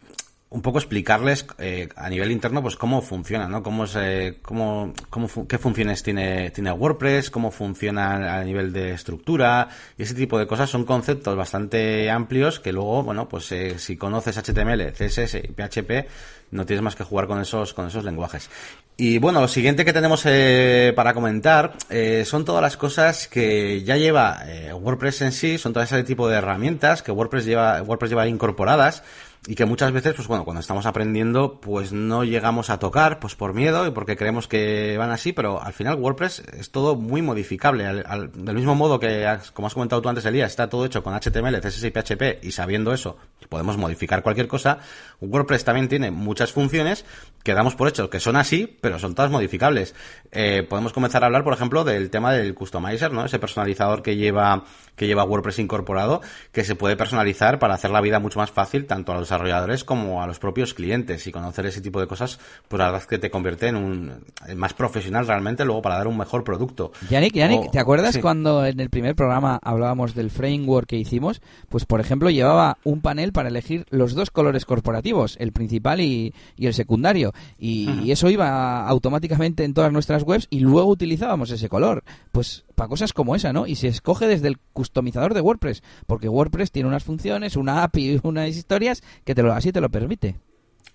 un poco explicarles eh, a nivel interno pues cómo funciona, ¿no? Cómo, se, cómo, cómo qué funciones tiene, tiene WordPress, cómo funciona a nivel de estructura y ese tipo de cosas son conceptos bastante amplios que luego, bueno, pues eh, si conoces HTML, CSS y PHP no tienes más que jugar con esos, con esos lenguajes. Y bueno, lo siguiente que tenemos eh, para comentar eh, son todas las cosas que ya lleva eh, WordPress en sí, son todo ese tipo de herramientas que WordPress lleva, WordPress lleva incorporadas y que muchas veces, pues bueno, cuando estamos aprendiendo, pues no llegamos a tocar, pues por miedo y porque creemos que van así, pero al final WordPress es todo muy modificable. del mismo modo que, como has comentado tú antes, Elías, está todo hecho con HTML, CSS y PHP, y sabiendo eso, podemos modificar cualquier cosa. WordPress también tiene muchas funciones que damos por hecho que son así, pero son todas modificables. Eh, podemos comenzar a hablar, por ejemplo, del tema del customizer, ¿no? Ese personalizador que lleva, que lleva WordPress incorporado, que se puede personalizar para hacer la vida mucho más fácil tanto a los desarrolladores como a los propios clientes. Y conocer ese tipo de cosas, pues la verdad es que te convierte en un más profesional realmente luego para dar un mejor producto. Yannick, Yannick, ¿te acuerdas cuando en el primer programa hablábamos del framework que hicimos? Pues por ejemplo llevaba un panel para elegir los dos colores corporativos, el principal y, el secundario. Y, eso iba automáticamente en todas nuestras webs y luego utilizábamos ese color. Pues para cosas como esa, ¿no? Y se escoge desde el customizador de WordPress, porque WordPress tiene unas funciones, una API, unas historias que te lo, así te lo permite.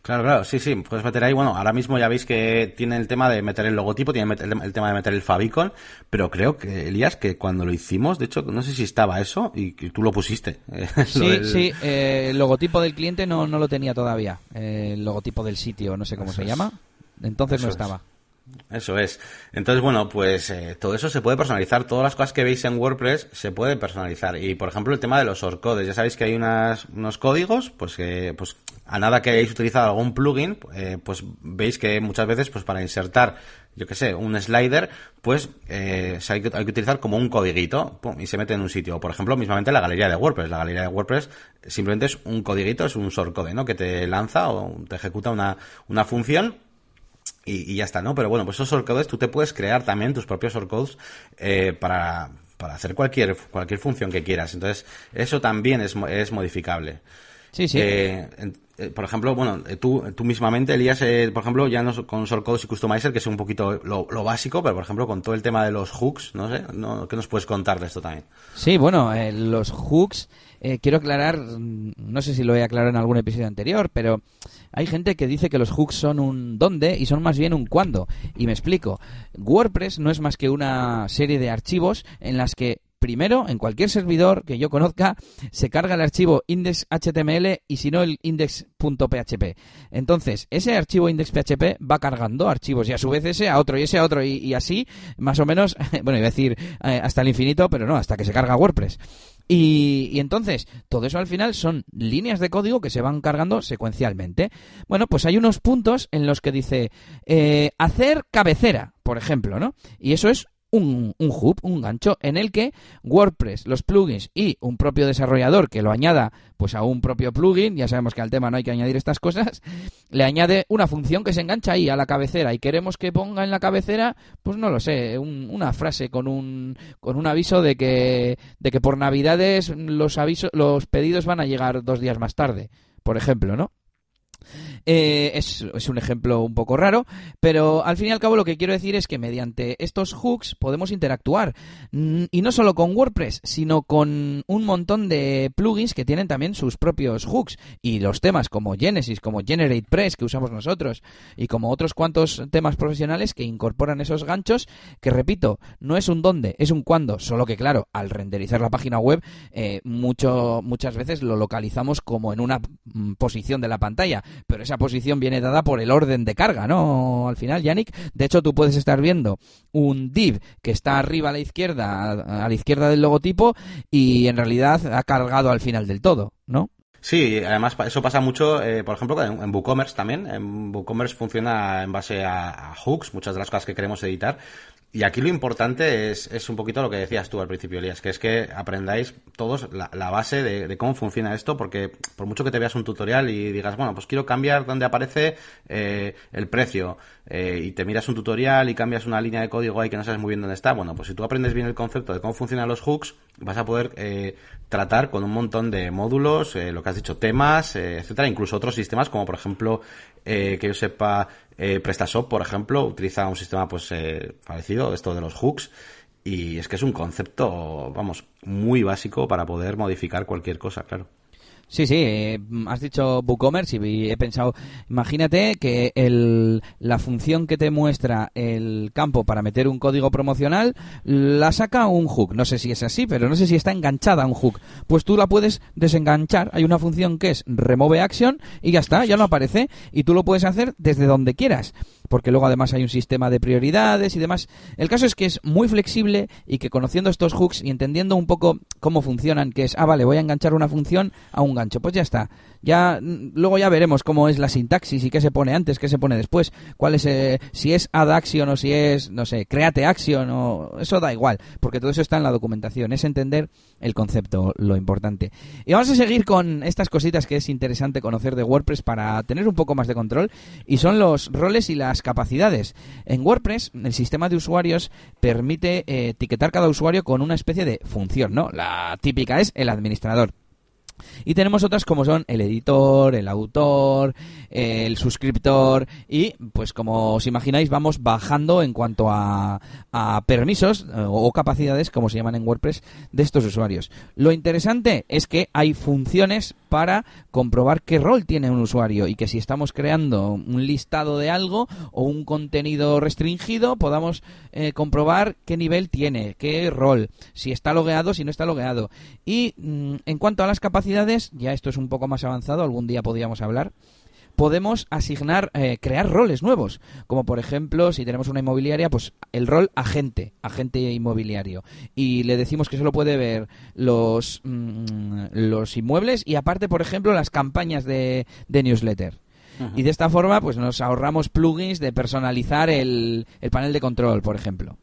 Claro, claro, sí, sí, puedes meter ahí, bueno, ahora mismo ya veis que tiene el tema de meter el logotipo, tiene el, tema de meter el favicon, pero creo que, Elías, que cuando lo hicimos, de hecho, no sé si estaba eso y que tú lo pusiste. sí, sí, eh, el logotipo del cliente no, no lo tenía todavía, el logotipo del sitio, no sé cómo se llama, entonces no estaba. Eso es. Entonces, bueno, pues eh, todo eso se puede personalizar. Todas las cosas que veis en WordPress se pueden personalizar. Y, por ejemplo, el tema de los shortcodes. Ya sabéis que hay unos códigos, pues que, pues, a nada que hayáis utilizado algún plugin, eh, pues veis que muchas veces, pues para insertar, yo que sé, un slider, pues eh, hay, que, hay, que, utilizar como un codiguito y se mete en un sitio. Por ejemplo, mismamente la galería de WordPress. La galería de WordPress simplemente es un codiguito, es un shortcode, ¿no? Que te lanza o te ejecuta una, una función y, ya está, ¿no? Pero bueno, pues esos shortcodes tú te puedes crear también tus propios shortcodes eh, para, para hacer cualquier, cualquier función que quieras. Entonces, eso también es, es modificable. Sí, sí. Eh, eh, por ejemplo, bueno, tú, tú mismamente, Elías, por ejemplo, ya no con shortcodes y customizer, que es un poquito lo, lo, básico, pero por ejemplo, con todo el tema de los hooks, no sé, no, ¿qué nos puedes contar de esto también? Sí, bueno, los hooks eh, quiero aclarar, no sé si lo he aclarado en algún episodio anterior, pero hay gente que dice que los hooks son un dónde y son más bien un cuándo. Y me explico. WordPress no es más que una serie de archivos en las que primero, en cualquier servidor que yo conozca, se carga el archivo index.html y si no el index.php. Entonces, ese archivo index.php va cargando archivos y a su vez ese a otro y ese a otro y, así, más o menos, bueno, iba a decir eh, hasta el infinito, pero no, hasta que se carga WordPress. Y, entonces, todo eso al final son líneas de código que se van cargando secuencialmente. Bueno, pues hay unos puntos en los que dice eh, hacer cabecera, por ejemplo, ¿no? Y eso es un, un, hub, un gancho, en el que WordPress, los plugins y un propio desarrollador que lo añada pues a un propio plugin, ya sabemos que al tema no hay que añadir estas cosas, le añade una función que se engancha ahí a la cabecera y queremos que ponga en la cabecera, pues no lo sé, una frase con un, con un aviso de que, de que por Navidades los, avisos, los pedidos van a llegar dos días más tarde, por ejemplo, ¿no? Eh, es, un ejemplo un poco raro, pero al fin y al cabo lo que quiero decir es que mediante estos hooks podemos interactuar. Mm, y no solo con WordPress, sino con un montón de plugins que tienen también sus propios hooks. Y los temas como Genesis, como GeneratePress que usamos nosotros, y como otros cuantos temas profesionales que incorporan esos ganchos, que repito, no es un dónde, es un cuándo. Solo que claro, al renderizar la página web, eh, mucho, muchas veces lo localizamos como en una mm, posición de la pantalla pero esa posición viene dada por el orden de carga, ¿no? Al final, Yannick, de hecho tú puedes estar viendo un div que está arriba a la izquierda, a la izquierda del logotipo, y en realidad ha cargado al final del todo, ¿no? Sí, además eso pasa mucho, eh, por ejemplo, en, WooCommerce también. En WooCommerce funciona en base a, hooks, muchas de las cosas que queremos editar. Y aquí lo importante es, es un poquito lo que decías tú al principio, Elías, que es que aprendáis todos la, base de, cómo funciona esto, porque por mucho que te veas un tutorial y digas, bueno, pues quiero cambiar donde aparece eh, el precio, eh, y te miras un tutorial y cambias una línea de código ahí que no sabes muy bien dónde está, bueno, pues si tú aprendes bien el concepto de cómo funcionan los hooks, vas a poder eh, tratar con un montón de módulos, lo que has dicho, temas, etcétera, incluso otros sistemas como por ejemplo, que yo sepa, PrestaShop, por ejemplo, utiliza un sistema pues parecido, esto de los hooks, y es que es un concepto, vamos, muy básico para poder modificar cualquier cosa, claro. Sí, sí, eh, has dicho WooCommerce y he pensado, imagínate que el, la función que te muestra el campo para meter un código promocional la saca un hook. No sé si es así, pero no sé si está enganchada un hook. Pues tú la puedes desenganchar. Hay una función que es remove action y ya está, ya no aparece. Y tú lo puedes hacer desde donde quieras porque luego además hay un sistema de prioridades y demás. El caso es que es muy flexible y que conociendo estos hooks y entendiendo un poco cómo funcionan, que es, ah, vale, voy a enganchar una función a un gancho, pues ya está. Ya mm, luego ya veremos cómo es la sintaxis y qué se pone antes, qué se pone después, cuál es eh, si es add action o si es, no sé, create action o eso da igual, porque todo eso está en la documentación, es entender el concepto lo importante. Y vamos a seguir con estas cositas que es interesante conocer de WordPress para tener un poco más de control y son los roles y las capacidades. En WordPress el sistema de usuarios permite eh, etiquetar cada usuario con una especie de función, ¿no? La típica es el administrador. Y tenemos otras como son el editor, el autor, el suscriptor y pues como os imagináis vamos bajando en cuanto a, permisos eh, o capacidades como se llaman en WordPress de estos usuarios. Lo interesante es que hay funciones para comprobar qué rol tiene un usuario y que si estamos creando un listado de algo o un contenido restringido podamos eh, comprobar qué nivel tiene, qué rol, si está logueado, si no está logueado. Y mm, en cuanto a las capacidades ya esto es un poco más avanzado, algún día podríamos hablar, podemos asignar, eh, crear roles nuevos, como por ejemplo, si tenemos una inmobiliaria, pues el rol agente, agente inmobiliario, y le decimos que solo puede ver los, mm, los inmuebles y aparte, por ejemplo, las campañas de, de newsletter. Y de esta forma, pues nos ahorramos plugins de personalizar el, el panel de control, por ejemplo.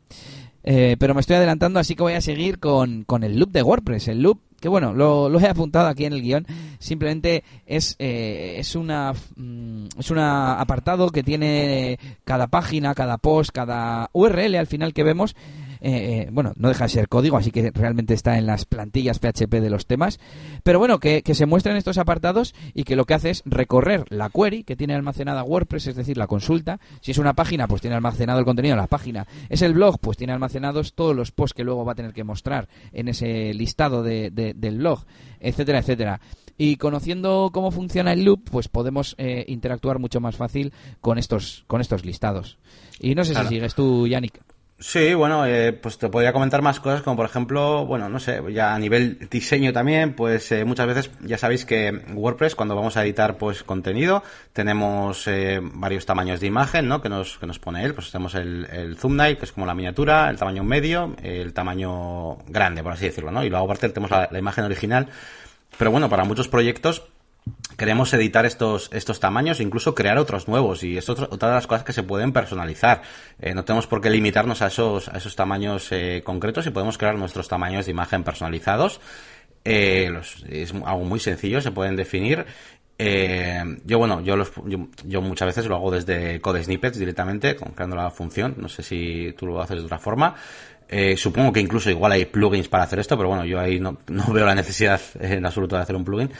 Eh, pero me estoy adelantando, así que voy a seguir con, con el loop de WordPress. El loop que bueno, lo, he apuntado aquí en el guion, simplemente es, eh, es, una, mm, es un apartado que tiene cada página, cada post, cada URL al final que vemos eh, eh, bueno, no deja de ser código, así que realmente está en las plantillas PHP de los temas, pero bueno, que, se muestran estos apartados y que lo que hace es recorrer la query que tiene almacenada WordPress, es decir, la consulta. Si es una página, pues tiene almacenado el contenido de la página. Es el blog, pues tiene almacenados todos los posts que luego va a tener que mostrar en ese listado de, del blog, etcétera, etcétera. Y conociendo cómo funciona el loop, pues podemos eh, interactuar mucho más fácil con estos, con estos listados. Y no sé si sigues tú, Yannick. Sí, bueno, eh, pues te podría comentar más cosas, como por ejemplo, bueno, no sé, ya a nivel diseño también, pues eh, muchas veces ya sabéis que WordPress, cuando vamos a editar pues contenido, tenemos eh, varios tamaños de imagen, ¿no? Que nos, que nos pone él, pues tenemos el, el thumbnail, que es como la miniatura, el tamaño medio, el tamaño grande, por así decirlo, ¿no? Y luego aparte tenemos la imagen original. Pero bueno, para muchos proyectos queremos editar estos, estos tamaños e incluso crear otros nuevos. Y es otra, de las cosas que se pueden personalizar. Eh, no tenemos por qué limitarnos a esos, a esos tamaños eh, concretos y podemos crear nuestros tamaños de imagen personalizados. Eh, es algo muy sencillo, se pueden definir. yo, bueno, yo, los, yo, muchas veces lo hago desde Code Snippets directamente, creando la función. No sé si tú lo haces de otra forma. supongo que incluso igual hay plugins para hacer esto, pero bueno, yo ahí no veo la necesidad en absoluto de hacer un plugin.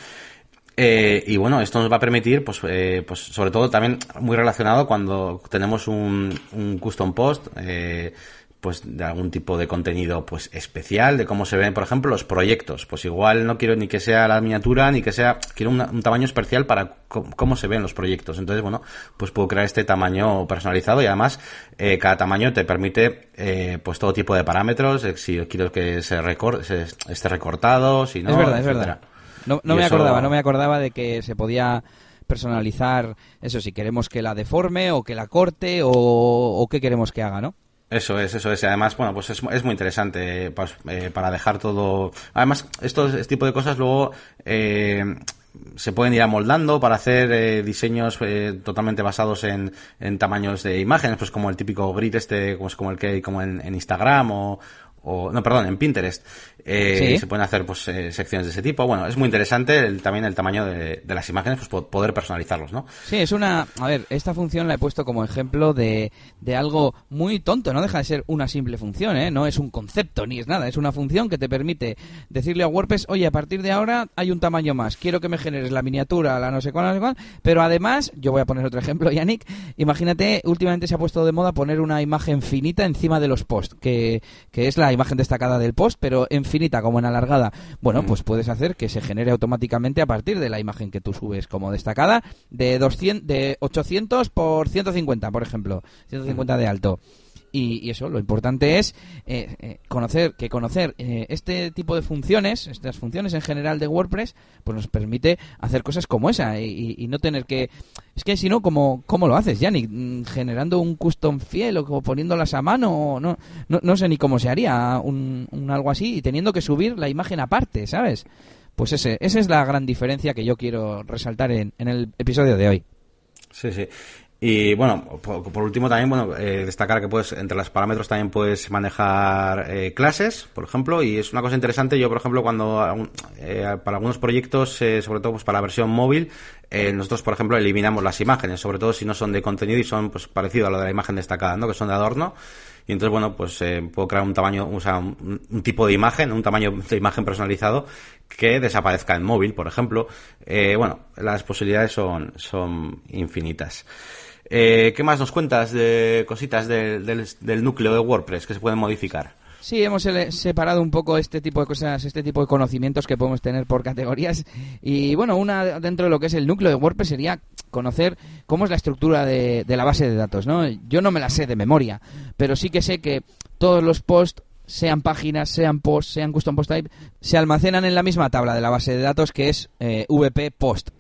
Eh, y bueno, esto nos va a permitir, pues, eh, pues sobre todo también muy relacionado cuando tenemos un, un custom post, eh, pues de algún tipo de contenido pues especial, de cómo se ven, por ejemplo, los proyectos. Pues igual no quiero ni que sea la miniatura, ni que sea, quiero un, tamaño especial para cómo se ven los proyectos. Entonces, bueno, pues puedo crear este tamaño personalizado y además eh, cada tamaño te permite eh, pues todo tipo de parámetros, eh, si quiero que se, recor se esté recortado, si no, es verdad, es verdad. No, me acordaba, no me acordaba de que se podía personalizar eso, si queremos que la deforme o que la corte o, o qué queremos que haga, ¿no? Eso es, eso es. Y además, bueno, pues es, es muy interesante pues, eh, para dejar todo. Además, estos, este tipo de cosas luego eh, se pueden ir amoldando para hacer eh, diseños totalmente basados en, en tamaños de imágenes, pues como el típico grid este, como, como el que hay como en, en Instagram o, o no, perdón, en Pinterest. Eh, Se pueden hacer pues eh, secciones de ese tipo. Bueno, es muy interesante también el tamaño de, las imágenes, pues poder personalizarlos, ¿no? Sí, es una... A ver, esta función la he puesto como ejemplo de, de algo muy tonto. No deja de ser una simple función, ¿eh? No es un concepto ni es nada. Es una función que te permite decirle a WordPress, oye, a partir de ahora hay un tamaño más. Quiero que me generes la miniatura, la no sé cuál, no sé cuál. Pero además, yo voy a poner otro ejemplo, Yannick. Imagínate, últimamente se ha puesto de moda poner una imagen finita encima de los posts, que, que es la imagen destacada del post, pero en finita como en alargada. Bueno, mm. pues puedes hacer que se genere automáticamente a partir de la imagen que tú subes como destacada de 200 de 800 por 150, por ejemplo, 150 de alto. Y, eso, lo importante es eh, eh, conocer que conocer eh, este tipo de funciones, estas funciones en general de WordPress, pues nos permite hacer cosas como esa y, no tener que... Es que si no, ¿cómo, ¿cómo lo haces, Yannick? Mm, ¿Generando un custom fiel o poniéndolas a mano? No, no, no sé ni cómo se haría un, algo así y teniendo que subir la imagen aparte, ¿sabes? Pues ese, esa es la gran diferencia que yo quiero resaltar en, en el episodio de hoy. Sí, sí. Y bueno, por, último también, bueno, eh, destacar que puedes, entre los parámetros también puedes manejar eh, clases, por ejemplo, y es una cosa interesante. Yo, por ejemplo, cuando eh, para algunos proyectos, sobre todo pues para la versión móvil, nosotros, por ejemplo, eliminamos las imágenes, sobre todo si no son de contenido y son pues parecido a lo de la imagen destacada, ¿no? Que son de adorno. Y entonces, bueno, pues puedo crear un tamaño, o sea, un, tipo de imagen, un tamaño de imagen personalizado que desaparezca en móvil, por ejemplo. bueno, las posibilidades son, son infinitas. Eh, ¿Qué más nos cuentas de cositas del, núcleo de WordPress que se pueden modificar? Sí, hemos separado un poco este tipo de cosas, este tipo de conocimientos que podemos tener por categorías. Y bueno, una dentro de lo que es el núcleo de WordPress sería conocer cómo es la estructura de, de la base de datos, ¿no? Yo no me la sé de memoria, pero sí que sé que todos los posts sean páginas, sean posts, sean custom post type, se almacenan en la misma tabla de la base de datos que es eh, VP post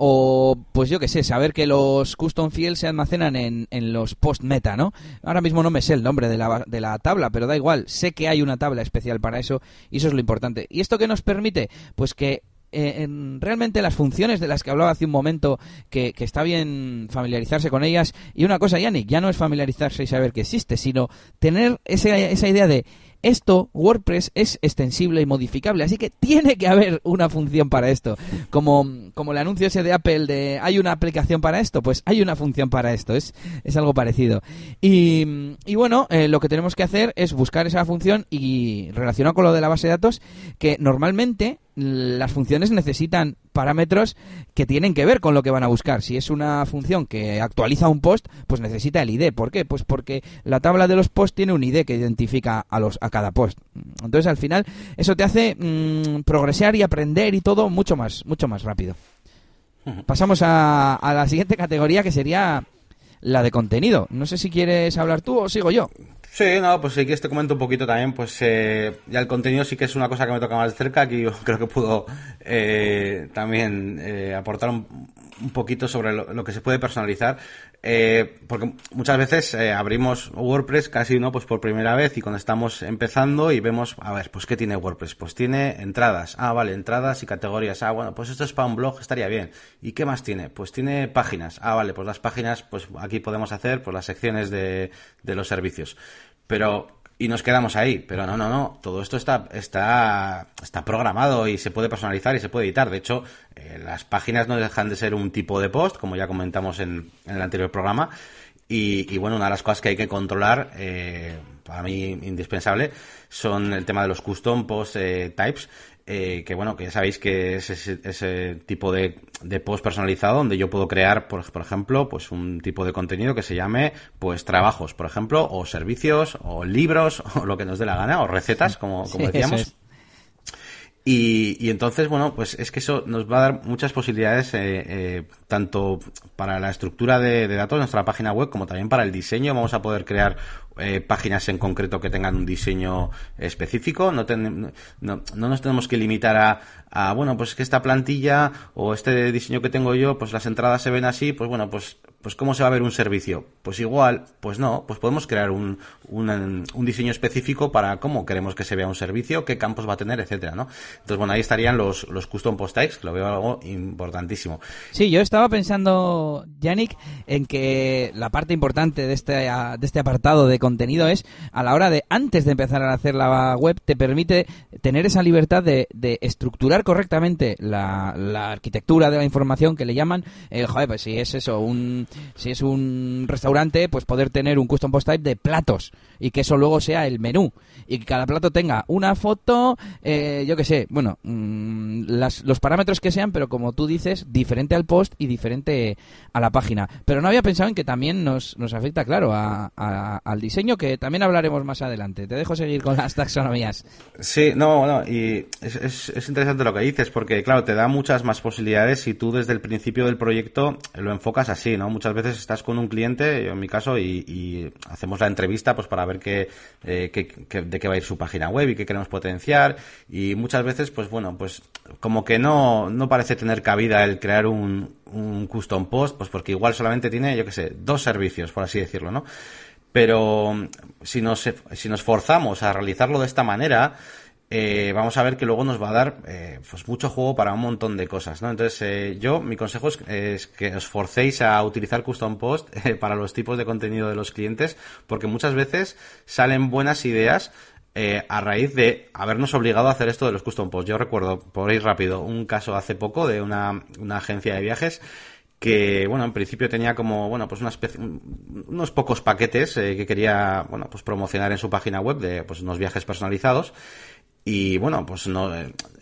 o pues yo que sé, saber que los custom fields se almacenan en, en los post meta, ¿no? Ahora mismo no me sé el nombre de la, de la tabla, pero da igual, sé que hay una tabla especial para eso y eso es lo importante. ¿Y esto qué nos permite? Pues que eh, realmente las funciones de las que hablaba hace un momento, que, que, está bien familiarizarse con ellas. Y una cosa, Yannick, ya no es familiarizarse y saber que existe, sino tener esa, esa idea de esto, WordPress es extensible y modificable, así que tiene que haber una función para esto. Como, como el anuncio ese de Apple de hay una aplicación para esto, pues hay una función para esto, es, es algo parecido. Y, y bueno, eh, lo que tenemos que hacer es buscar esa función y relacionar con lo de la base de datos, que normalmente las funciones necesitan parámetros que tienen que ver con lo que van a buscar. Si es una función que actualiza un post, pues necesita el ID. ¿Por qué? Pues porque la tabla de los posts tiene un ID que identifica a los a cada post. Entonces, al final, eso te hace mm, progresar y aprender y todo mucho más, mucho más rápido. Pasamos a, a la siguiente categoría que sería la de contenido. No sé si quieres hablar tú o sigo yo. Sí, no, pues si quieres te comento un poquito también, pues eh, ya el contenido sí que es una cosa que me toca más de cerca, aquí yo creo que puedo eh, también eh, aportar un, un poquito sobre lo, que se puede personalizar, eh, porque muchas veces eh, abrimos WordPress casi no pues por primera vez y cuando estamos empezando y vemos, a ver, pues qué tiene WordPress, pues tiene entradas, ah vale, entradas y categorías, ah bueno, pues esto es para un blog, estaría bien, y qué más tiene, pues tiene páginas, ah vale, pues las páginas, pues aquí podemos hacer pues las secciones de, de los servicios, pero y nos quedamos ahí. Pero no, no, no. Todo esto está, está, está programado y se puede personalizar y se puede editar. De hecho, eh, las páginas no dejan de ser un tipo de post, como ya comentamos en, en el anterior programa. Y, y, bueno, una de las cosas que hay que controlar, eh, para mí indispensable, son el tema de los custom post eh, types eh, que bueno, que ya sabéis que es ese, tipo de, de, post personalizado donde yo puedo crear, por, por, ejemplo, pues un tipo de contenido que se llame, pues trabajos, por ejemplo, o servicios, o libros, o lo que nos dé la gana, o recetas, como, como decíamos. Y, y, entonces, bueno, pues es que eso nos va a dar muchas posibilidades, eh, eh, tanto para la estructura de, de, datos de nuestra página web como también para el diseño. Vamos a poder crear eh, páginas en concreto que tengan un diseño específico. No, no, no, nos tenemos que limitar a, a, bueno, pues que esta plantilla o este diseño que tengo yo, pues las entradas se ven así, pues bueno, pues pues ¿cómo se va a ver un servicio? Pues igual, pues no, pues podemos crear un, un, un, diseño específico para cómo queremos que se vea un servicio, qué campos va a tener, etcétera, ¿no? Entonces, bueno, ahí estarían los, los custom post types, que lo veo algo importantísimo. Sí, yo estaba pensando, Yannick, en que la parte importante de este, de este apartado de contenido es a la hora de, antes de empezar a hacer la web, te permite tener esa libertad de, de estructurar correctamente la, arquitectura de la información que le llaman, eh, joder, pues si es eso, un si es un restaurante, pues poder tener un custom post type de platos y que eso luego sea el menú y que cada plato tenga una foto, eh, yo que sé, bueno, mmm, las, los parámetros que sean, pero como tú dices, diferente al post y diferente a la página. Pero no había pensado en que también nos, nos afecta, claro, a, al diseño, que también hablaremos más adelante. Te dejo seguir con las taxonomías. Sí, no, no, y es, es, es interesante lo que dices, porque claro, te da muchas más posibilidades si tú desde el principio del proyecto lo enfocas así, ¿no? Muchas veces estás con un cliente, yo en mi caso, y, y hacemos la entrevista pues para ver qué, eh, qué, qué, de qué va a ir su página web y qué queremos potenciar. Y muchas veces, pues bueno, pues como que no, no parece tener cabida el crear un, un custom post, pues porque igual solamente tiene, yo que sé, dos servicios, por así decirlo, ¿no? Pero si nos, si nos forzamos a realizarlo de esta manera, eh, vamos a ver que luego nos va a dar eh, pues mucho juego para un montón de cosas, ¿no? Entonces, eh, yo, mi consejo es, es, que os forcéis a utilizar Custom Post para los tipos de contenido de los clientes, porque muchas veces salen buenas ideas a raíz de habernos obligado a hacer esto de los Custom Post. Yo recuerdo, por ir rápido, un caso hace poco de una, una agencia de viajes que bueno en principio tenía como bueno pues una especie unos pocos paquetes que quería bueno pues promocionar en su página web de pues unos viajes personalizados y bueno, pues no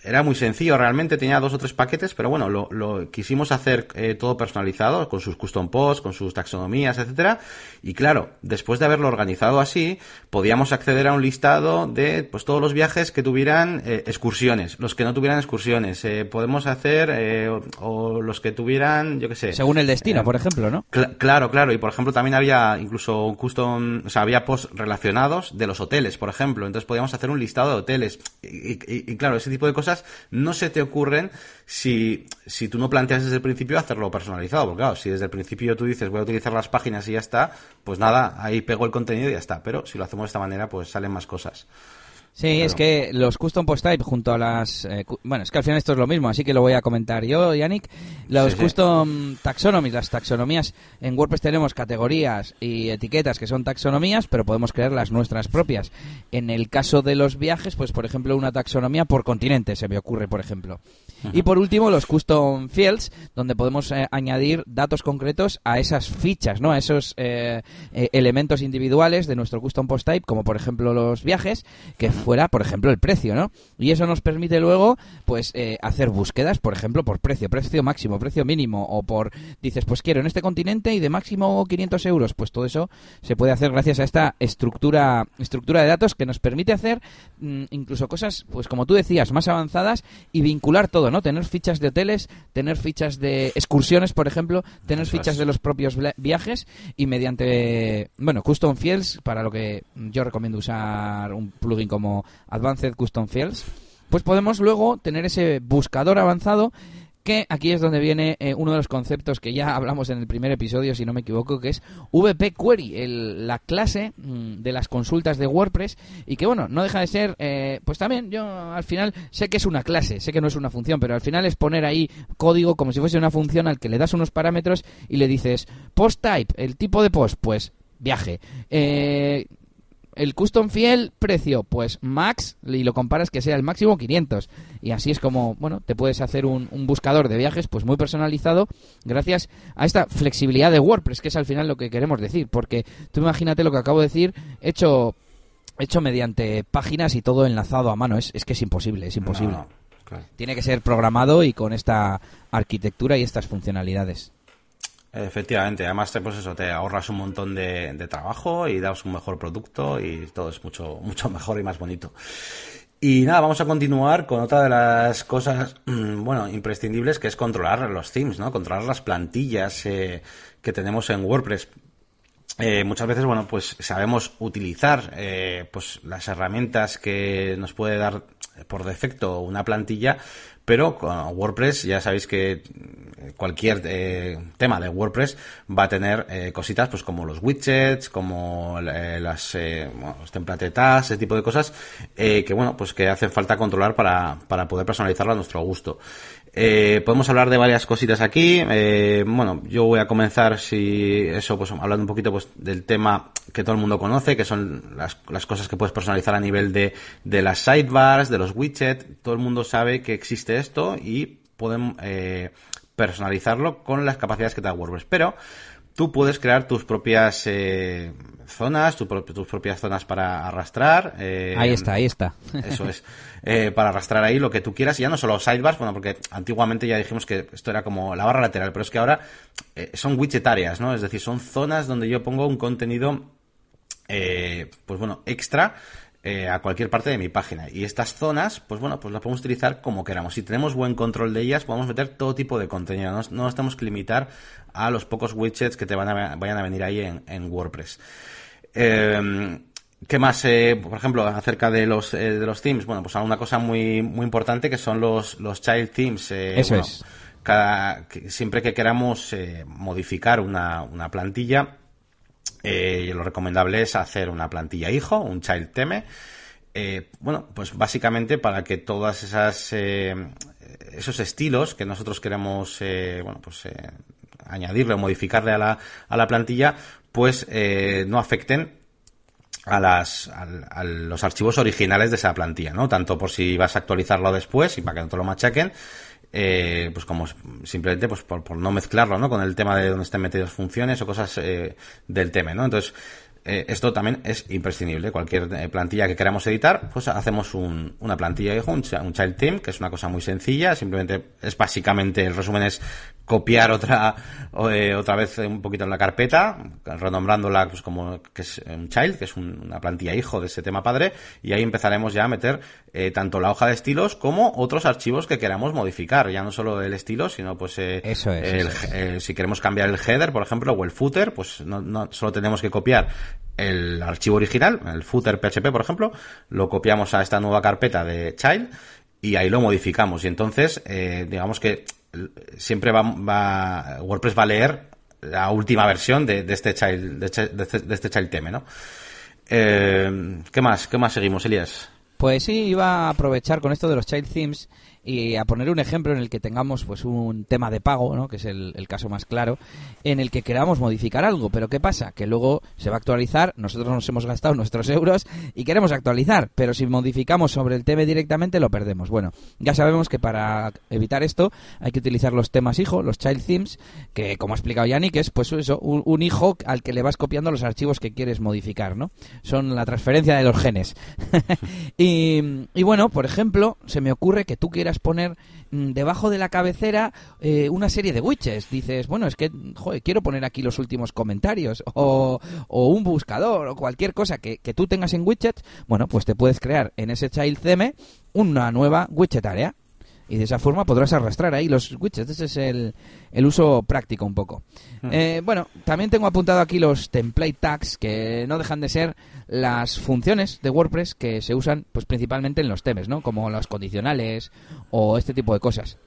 era muy sencillo realmente, tenía dos o tres paquetes, pero bueno, lo, lo quisimos hacer eh, todo personalizado, con sus custom posts, con sus taxonomías, etcétera. Y claro, después de haberlo organizado así, podíamos acceder a un listado de pues todos los viajes que tuvieran eh, excursiones, los que no tuvieran excursiones, eh, podemos hacer eh, o, o, los que tuvieran, yo qué sé. Según el destino, por ejemplo, ¿no? Cl claro, claro. Y por ejemplo, también había incluso custom, o sea, había posts relacionados de los hoteles, por ejemplo. Entonces podíamos hacer un listado de hoteles. Y, y, y, claro, ese tipo de cosas no se te ocurren si, si tú no planteas desde el principio hacerlo personalizado. Porque claro, si desde el principio tú dices voy a utilizar las páginas y ya está, pues nada, ahí pego el contenido y ya está. Pero si lo hacemos de esta manera, pues salen más cosas. Sí, es que los custom post type junto a las... Eh, bueno, es que al final esto es lo mismo, así que lo voy a comentar yo, Yannick. Los sí, custom sí. taxonomies, las taxonomías, en WordPress tenemos categorías y etiquetas que son taxonomías, pero podemos crear las nuestras propias. En el caso de los viajes, pues por ejemplo una taxonomía por continente se me ocurre, por ejemplo. Y por último los custom fields, donde podemos eh, añadir datos concretos a esas fichas, ¿no? A esos eh, elementos individuales de nuestro custom post type, como por ejemplo los viajes, que fuera, por ejemplo, el precio, ¿no? Y eso nos permite luego, pues, eh, hacer búsquedas, por ejemplo, por precio, precio máximo, precio mínimo, o por, dices, pues quiero en este continente y de máximo 500 euros, pues todo eso se puede hacer gracias a esta estructura, estructura de datos que nos permite hacer mm, incluso cosas, pues como tú decías, más avanzadas y vincular todo, ¿no? Tener fichas de hoteles, tener fichas de excursiones, por ejemplo, tener fichas de los propios viajes y mediante, bueno, Custom Fields, para lo que yo recomiendo usar un plugin como Advanced Custom Fields, pues podemos luego tener ese buscador avanzado que aquí es donde viene eh, uno de los conceptos que ya hablamos en el primer episodio, si no me equivoco, que es VP Query, la clase mm, de las consultas de WordPress y que, bueno, no deja de ser, eh, pues también yo al final sé que es una clase, sé que no es una función, pero al final es poner ahí código como si fuese una función al que le das unos parámetros y le dices post type, el tipo de post, pues viaje. Eh, el custom fiel precio, pues max, y lo comparas que sea el máximo 500. Y así es como, bueno, te puedes hacer un, buscador de viajes pues muy personalizado gracias a esta flexibilidad de WordPress, que es al final lo que queremos decir. Porque tú imagínate lo que acabo de decir, hecho, hecho mediante páginas y todo enlazado a mano. Es, es que es imposible, es imposible. Tiene que ser programado y con esta arquitectura y estas funcionalidades. Efectivamente, además pues eso, te ahorras un montón de, trabajo y das un mejor producto y todo es mucho, mucho mejor y más bonito. Y nada, vamos a continuar con otra de las cosas, mm, bueno, imprescindibles, que es controlar los themes, ¿no? Controlar las plantillas eh, que tenemos en WordPress. Eh, muchas veces, bueno, pues sabemos utilizar eh, pues las herramientas que nos puede dar por defecto una plantilla, pero con WordPress ya sabéis que cualquier eh, tema de WordPress va a tener eh, cositas pues como los widgets, como eh, las bueno, los template ese tipo de cosas que bueno pues que hacen falta controlar para, para poder personalizarlo a nuestro gusto. podemos hablar de varias cositas aquí. bueno, yo voy a comenzar, si eso, pues hablando un poquito pues del tema que todo el mundo conoce, que son las, las cosas que puedes personalizar a nivel de, de las sidebars, de los widgets. Todo el mundo sabe que existe esto y eh, personalizarlo con las capacidades que te da WordPress. Pero tú puedes crear tus propias eh, zonas, tus propias zonas para arrastrar. Eh, ahí está, ahí está. Eso es. Eh, para arrastrar ahí lo que tú quieras. Y ya no solo sidebars, bueno, porque antiguamente ya dijimos que esto era como la barra lateral, pero es que ahora son widgetarias, ¿no? Es decir, son zonas donde yo pongo un contenido, pues bueno, extra eh, a cualquier parte de mi página. Y estas zonas, pues bueno, pues las podemos utilizar como queramos. Si tenemos buen control de ellas, podemos meter todo tipo de contenido. No, nos tenemos que limitar a los pocos widgets que te van a, vayan a venir ahí en, WordPress. Eh, ¿Qué más, eh, por ejemplo, acerca de los, de los themes? Bueno, pues una cosa muy, muy importante que son los, los child themes. Eso es. Cada, siempre que queramos modificar una, una plantilla, eh, lo recomendable es hacer una plantilla hijo, un child theme. Eh, bueno, pues básicamente para que todas esas eh, esos estilos que nosotros queremos bueno pues añadirle o modificarle a la, a la plantilla, pues no afecten a, las, a, los archivos originales de esa plantilla, ¿no? Tanto por si vas a actualizarlo después y para que no te lo machaquen, eh, pues como simplemente pues por, por, no mezclarlo ¿no? con el tema de donde estén metidas funciones o cosas eh, del tema, ¿no? Entonces, eh, esto también es imprescindible. Cualquier eh, plantilla que queramos editar, pues hacemos un, una plantilla un, un child team, que es una cosa muy sencilla. Simplemente es básicamente, el resumen es copiar otra eh, otra vez un poquito en la carpeta, renombrándola pues como que es un child, que es una plantilla hijo de ese tema padre, y ahí empezaremos ya a meter eh, tanto la hoja de estilos como otros archivos que queramos modificar, ya no solo el estilo, sino pues eh, eso es, si queremos cambiar el header, por ejemplo, o el footer, pues no, no solo tenemos que copiar el archivo original, el footer PHP, por ejemplo, lo copiamos a esta nueva carpeta de child y ahí lo modificamos. Y entonces, digamos que siempre va, WordPress va a leer la última versión de, este child de, este, de, este child theme, ¿no? Eh, ¿Qué más? ¿Qué más seguimos, Elías? Pues sí, iba a aprovechar con esto de los child themes y a poner un ejemplo en el que tengamos pues un tema de pago, ¿no? que es el, caso más claro, en el que queramos modificar algo. Pero ¿qué pasa? Que luego se va a actualizar, nosotros nos hemos gastado nuestros euros y queremos actualizar, pero si modificamos sobre el tema directamente lo perdemos. Bueno, ya sabemos que para evitar esto hay que utilizar los temas hijo, los child themes, que como ha explicado Yannick es pues eso, un, un hijo al que le vas copiando los archivos que quieres modificar, ¿no? Son la transferencia de los genes. y, y bueno, por ejemplo, se me ocurre que tú quieras poner mm, debajo de la cabecera eh, una serie de widgets. Dices, bueno, es que, joder, quiero poner aquí los últimos comentarios o, un buscador o cualquier cosa que, que, tú tengas en widgets. Bueno, pues te puedes crear en ese child theme una nueva widget área. Y de esa forma podrás arrastrar ahí los widgets. Ese es el, el uso práctico un poco. Eh, bueno, también tengo apuntado aquí los template tags, que no dejan de ser las funciones de WordPress que se usan pues principalmente en los temas, ¿no? Como los condicionales o este tipo de cosas.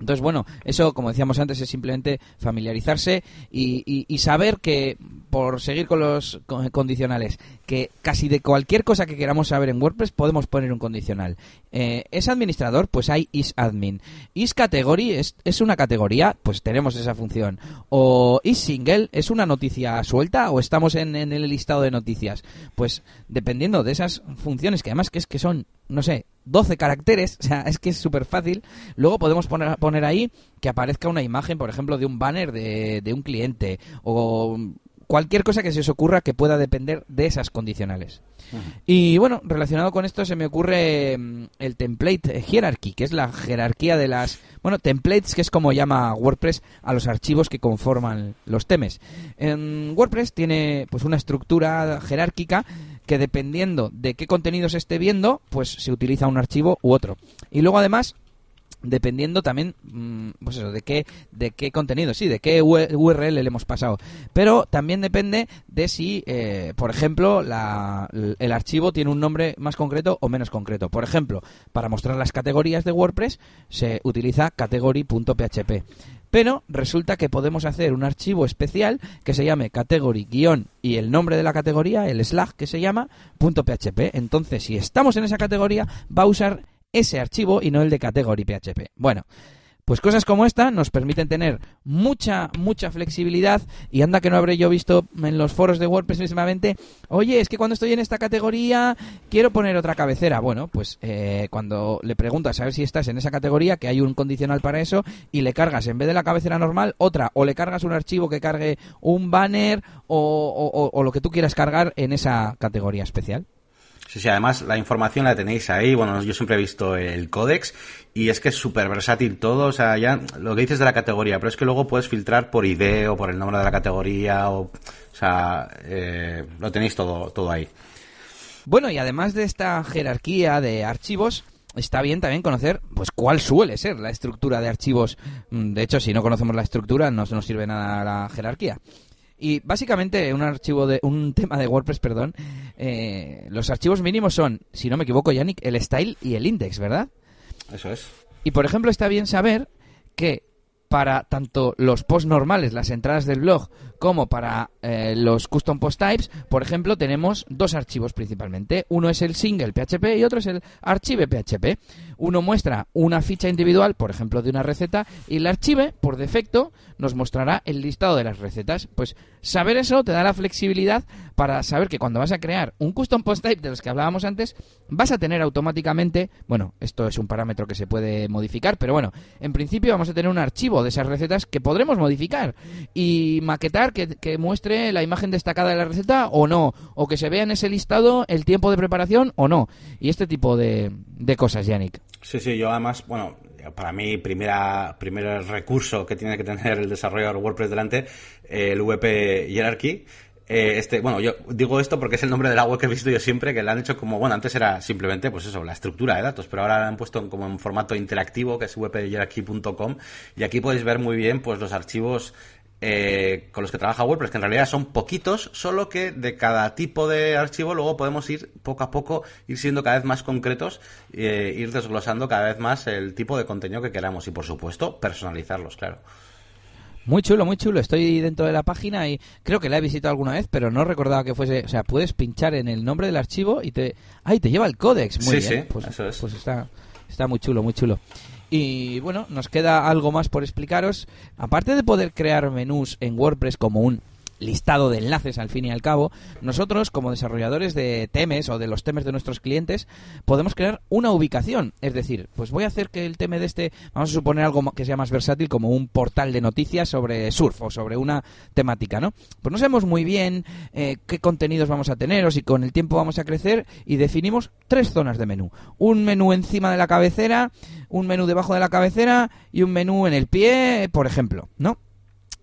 Entonces, bueno, eso, como decíamos antes, es simplemente familiarizarse y, y, y saber que, por seguir con los condicionales, que casi de cualquier cosa que queramos saber en WordPress podemos poner un condicional. Eh, ¿Es administrador? Pues hay isAdmin. IsCategory es, es una categoría, pues tenemos esa función. O isSingle es una noticia suelta o estamos en, en el listado de noticias. Pues dependiendo de esas funciones, que además que es que son no sé, 12 caracteres, o sea, es que es súper fácil. Luego podemos poner, poner ahí que aparezca una imagen, por ejemplo, de un banner de, de un cliente o cualquier cosa que se os ocurra que pueda depender de esas condicionales. Y bueno, relacionado con esto se me ocurre mm, el template hierarchy, que es la jerarquía de las, bueno, templates, que es como llama WordPress a los archivos que conforman los temes. En WordPress tiene pues una estructura jerárquica que dependiendo de qué contenido se esté viendo, pues se utiliza un archivo u otro. Y luego además dependiendo también pues eso de qué de qué contenido sí de qué URL le hemos pasado. Pero también depende de si eh, por ejemplo la, el archivo tiene un nombre más concreto o menos concreto. Por ejemplo para mostrar las categorías de WordPress se utiliza category.php pero resulta que podemos hacer un archivo especial que se llame category guion y el nombre de la categoría el slash que se llama .php entonces si estamos en esa categoría va a usar ese archivo y no el de category PHP. Bueno, pues cosas como esta nos permiten tener mucha, mucha flexibilidad y anda que no habré yo visto en los foros de WordPress mismamente, oye, es que cuando estoy en esta categoría quiero poner otra cabecera. Bueno, pues eh, cuando le preguntas a ver si estás en esa categoría, que hay un condicional para eso, y le cargas en vez de la cabecera normal otra, o le cargas un archivo que cargue un banner o, o, o lo que tú quieras cargar en esa categoría especial. Sí, sí, además la información la tenéis ahí. Bueno, yo siempre he visto el códex y es que es súper versátil todo. O sea, ya lo que dices de la categoría, pero es que luego puedes filtrar por ID o por el nombre de la categoría. O, o sea, eh, lo tenéis todo, todo ahí. Bueno, y además de esta jerarquía de archivos, está bien también conocer pues cuál suele ser la estructura de archivos. De hecho, si no conocemos la estructura, no nos sirve nada la jerarquía. Y básicamente un archivo de un tema de WordPress, perdón, eh, los archivos mínimos son, si no me equivoco, Yannick, el style y el index, ¿verdad? Eso es. Y por ejemplo, está bien saber que para tanto los posts normales, las entradas del blog, como para eh, los custom post types, por ejemplo, tenemos dos archivos principalmente. Uno es el single PHP y otro es el archive PHP. Uno muestra una ficha individual, por ejemplo, de una receta, y el archive, por defecto, nos mostrará el listado de las recetas. Pues saber eso te da la flexibilidad para saber que cuando vas a crear un custom post type de los que hablábamos antes, vas a tener automáticamente, bueno, esto es un parámetro que se puede modificar, pero bueno, en principio vamos a tener un archivo de esas recetas que podremos modificar y maquetar que, muestre la imagen destacada de la receta o no, o que se vea en ese listado el tiempo de preparación o no, y este tipo de, cosas, Yannick. Sí, sí, yo además, bueno, para mí, primera, primer recurso que tiene que tener el desarrollador WordPress delante, el VP Hierarchy, eh, este, bueno, yo digo esto porque es el nombre de la web que he visto yo siempre, que le han hecho como, bueno, antes era simplemente, pues eso, la estructura de datos, pero ahora la han puesto como en formato interactivo, que es webhierarchy.com, y aquí podéis ver muy bien, pues los archivos eh, con los que trabaja WordPress, que en realidad son poquitos, solo que de cada tipo de archivo luego podemos ir poco a poco, ir siendo cada vez más concretos, eh, ir desglosando cada vez más el tipo de contenido que queramos y, por supuesto, personalizarlos, claro. Muy chulo, muy chulo. Estoy dentro de la página y creo que la he visitado alguna vez, pero no recordaba que fuese. O sea, puedes pinchar en el nombre del archivo y te. ¡Ay! Te lleva el códex. Muy sí, bien. Sí, pues, eso es. pues está, Está muy chulo, muy chulo. Y bueno, nos queda algo más por explicaros. Aparte de poder crear menús en WordPress como un listado de enlaces al fin y al cabo, nosotros como desarrolladores de temes o de los temes de nuestros clientes podemos crear una ubicación. Es decir, pues voy a hacer que el tema de este, vamos a suponer algo que sea más versátil como un portal de noticias sobre surf o sobre una temática, ¿no? Pues no sabemos muy bien eh, qué contenidos vamos a tener o si con el tiempo vamos a crecer y definimos tres zonas de menú. Un menú encima de la cabecera, un menú debajo de la cabecera y un menú en el pie, por ejemplo, ¿no?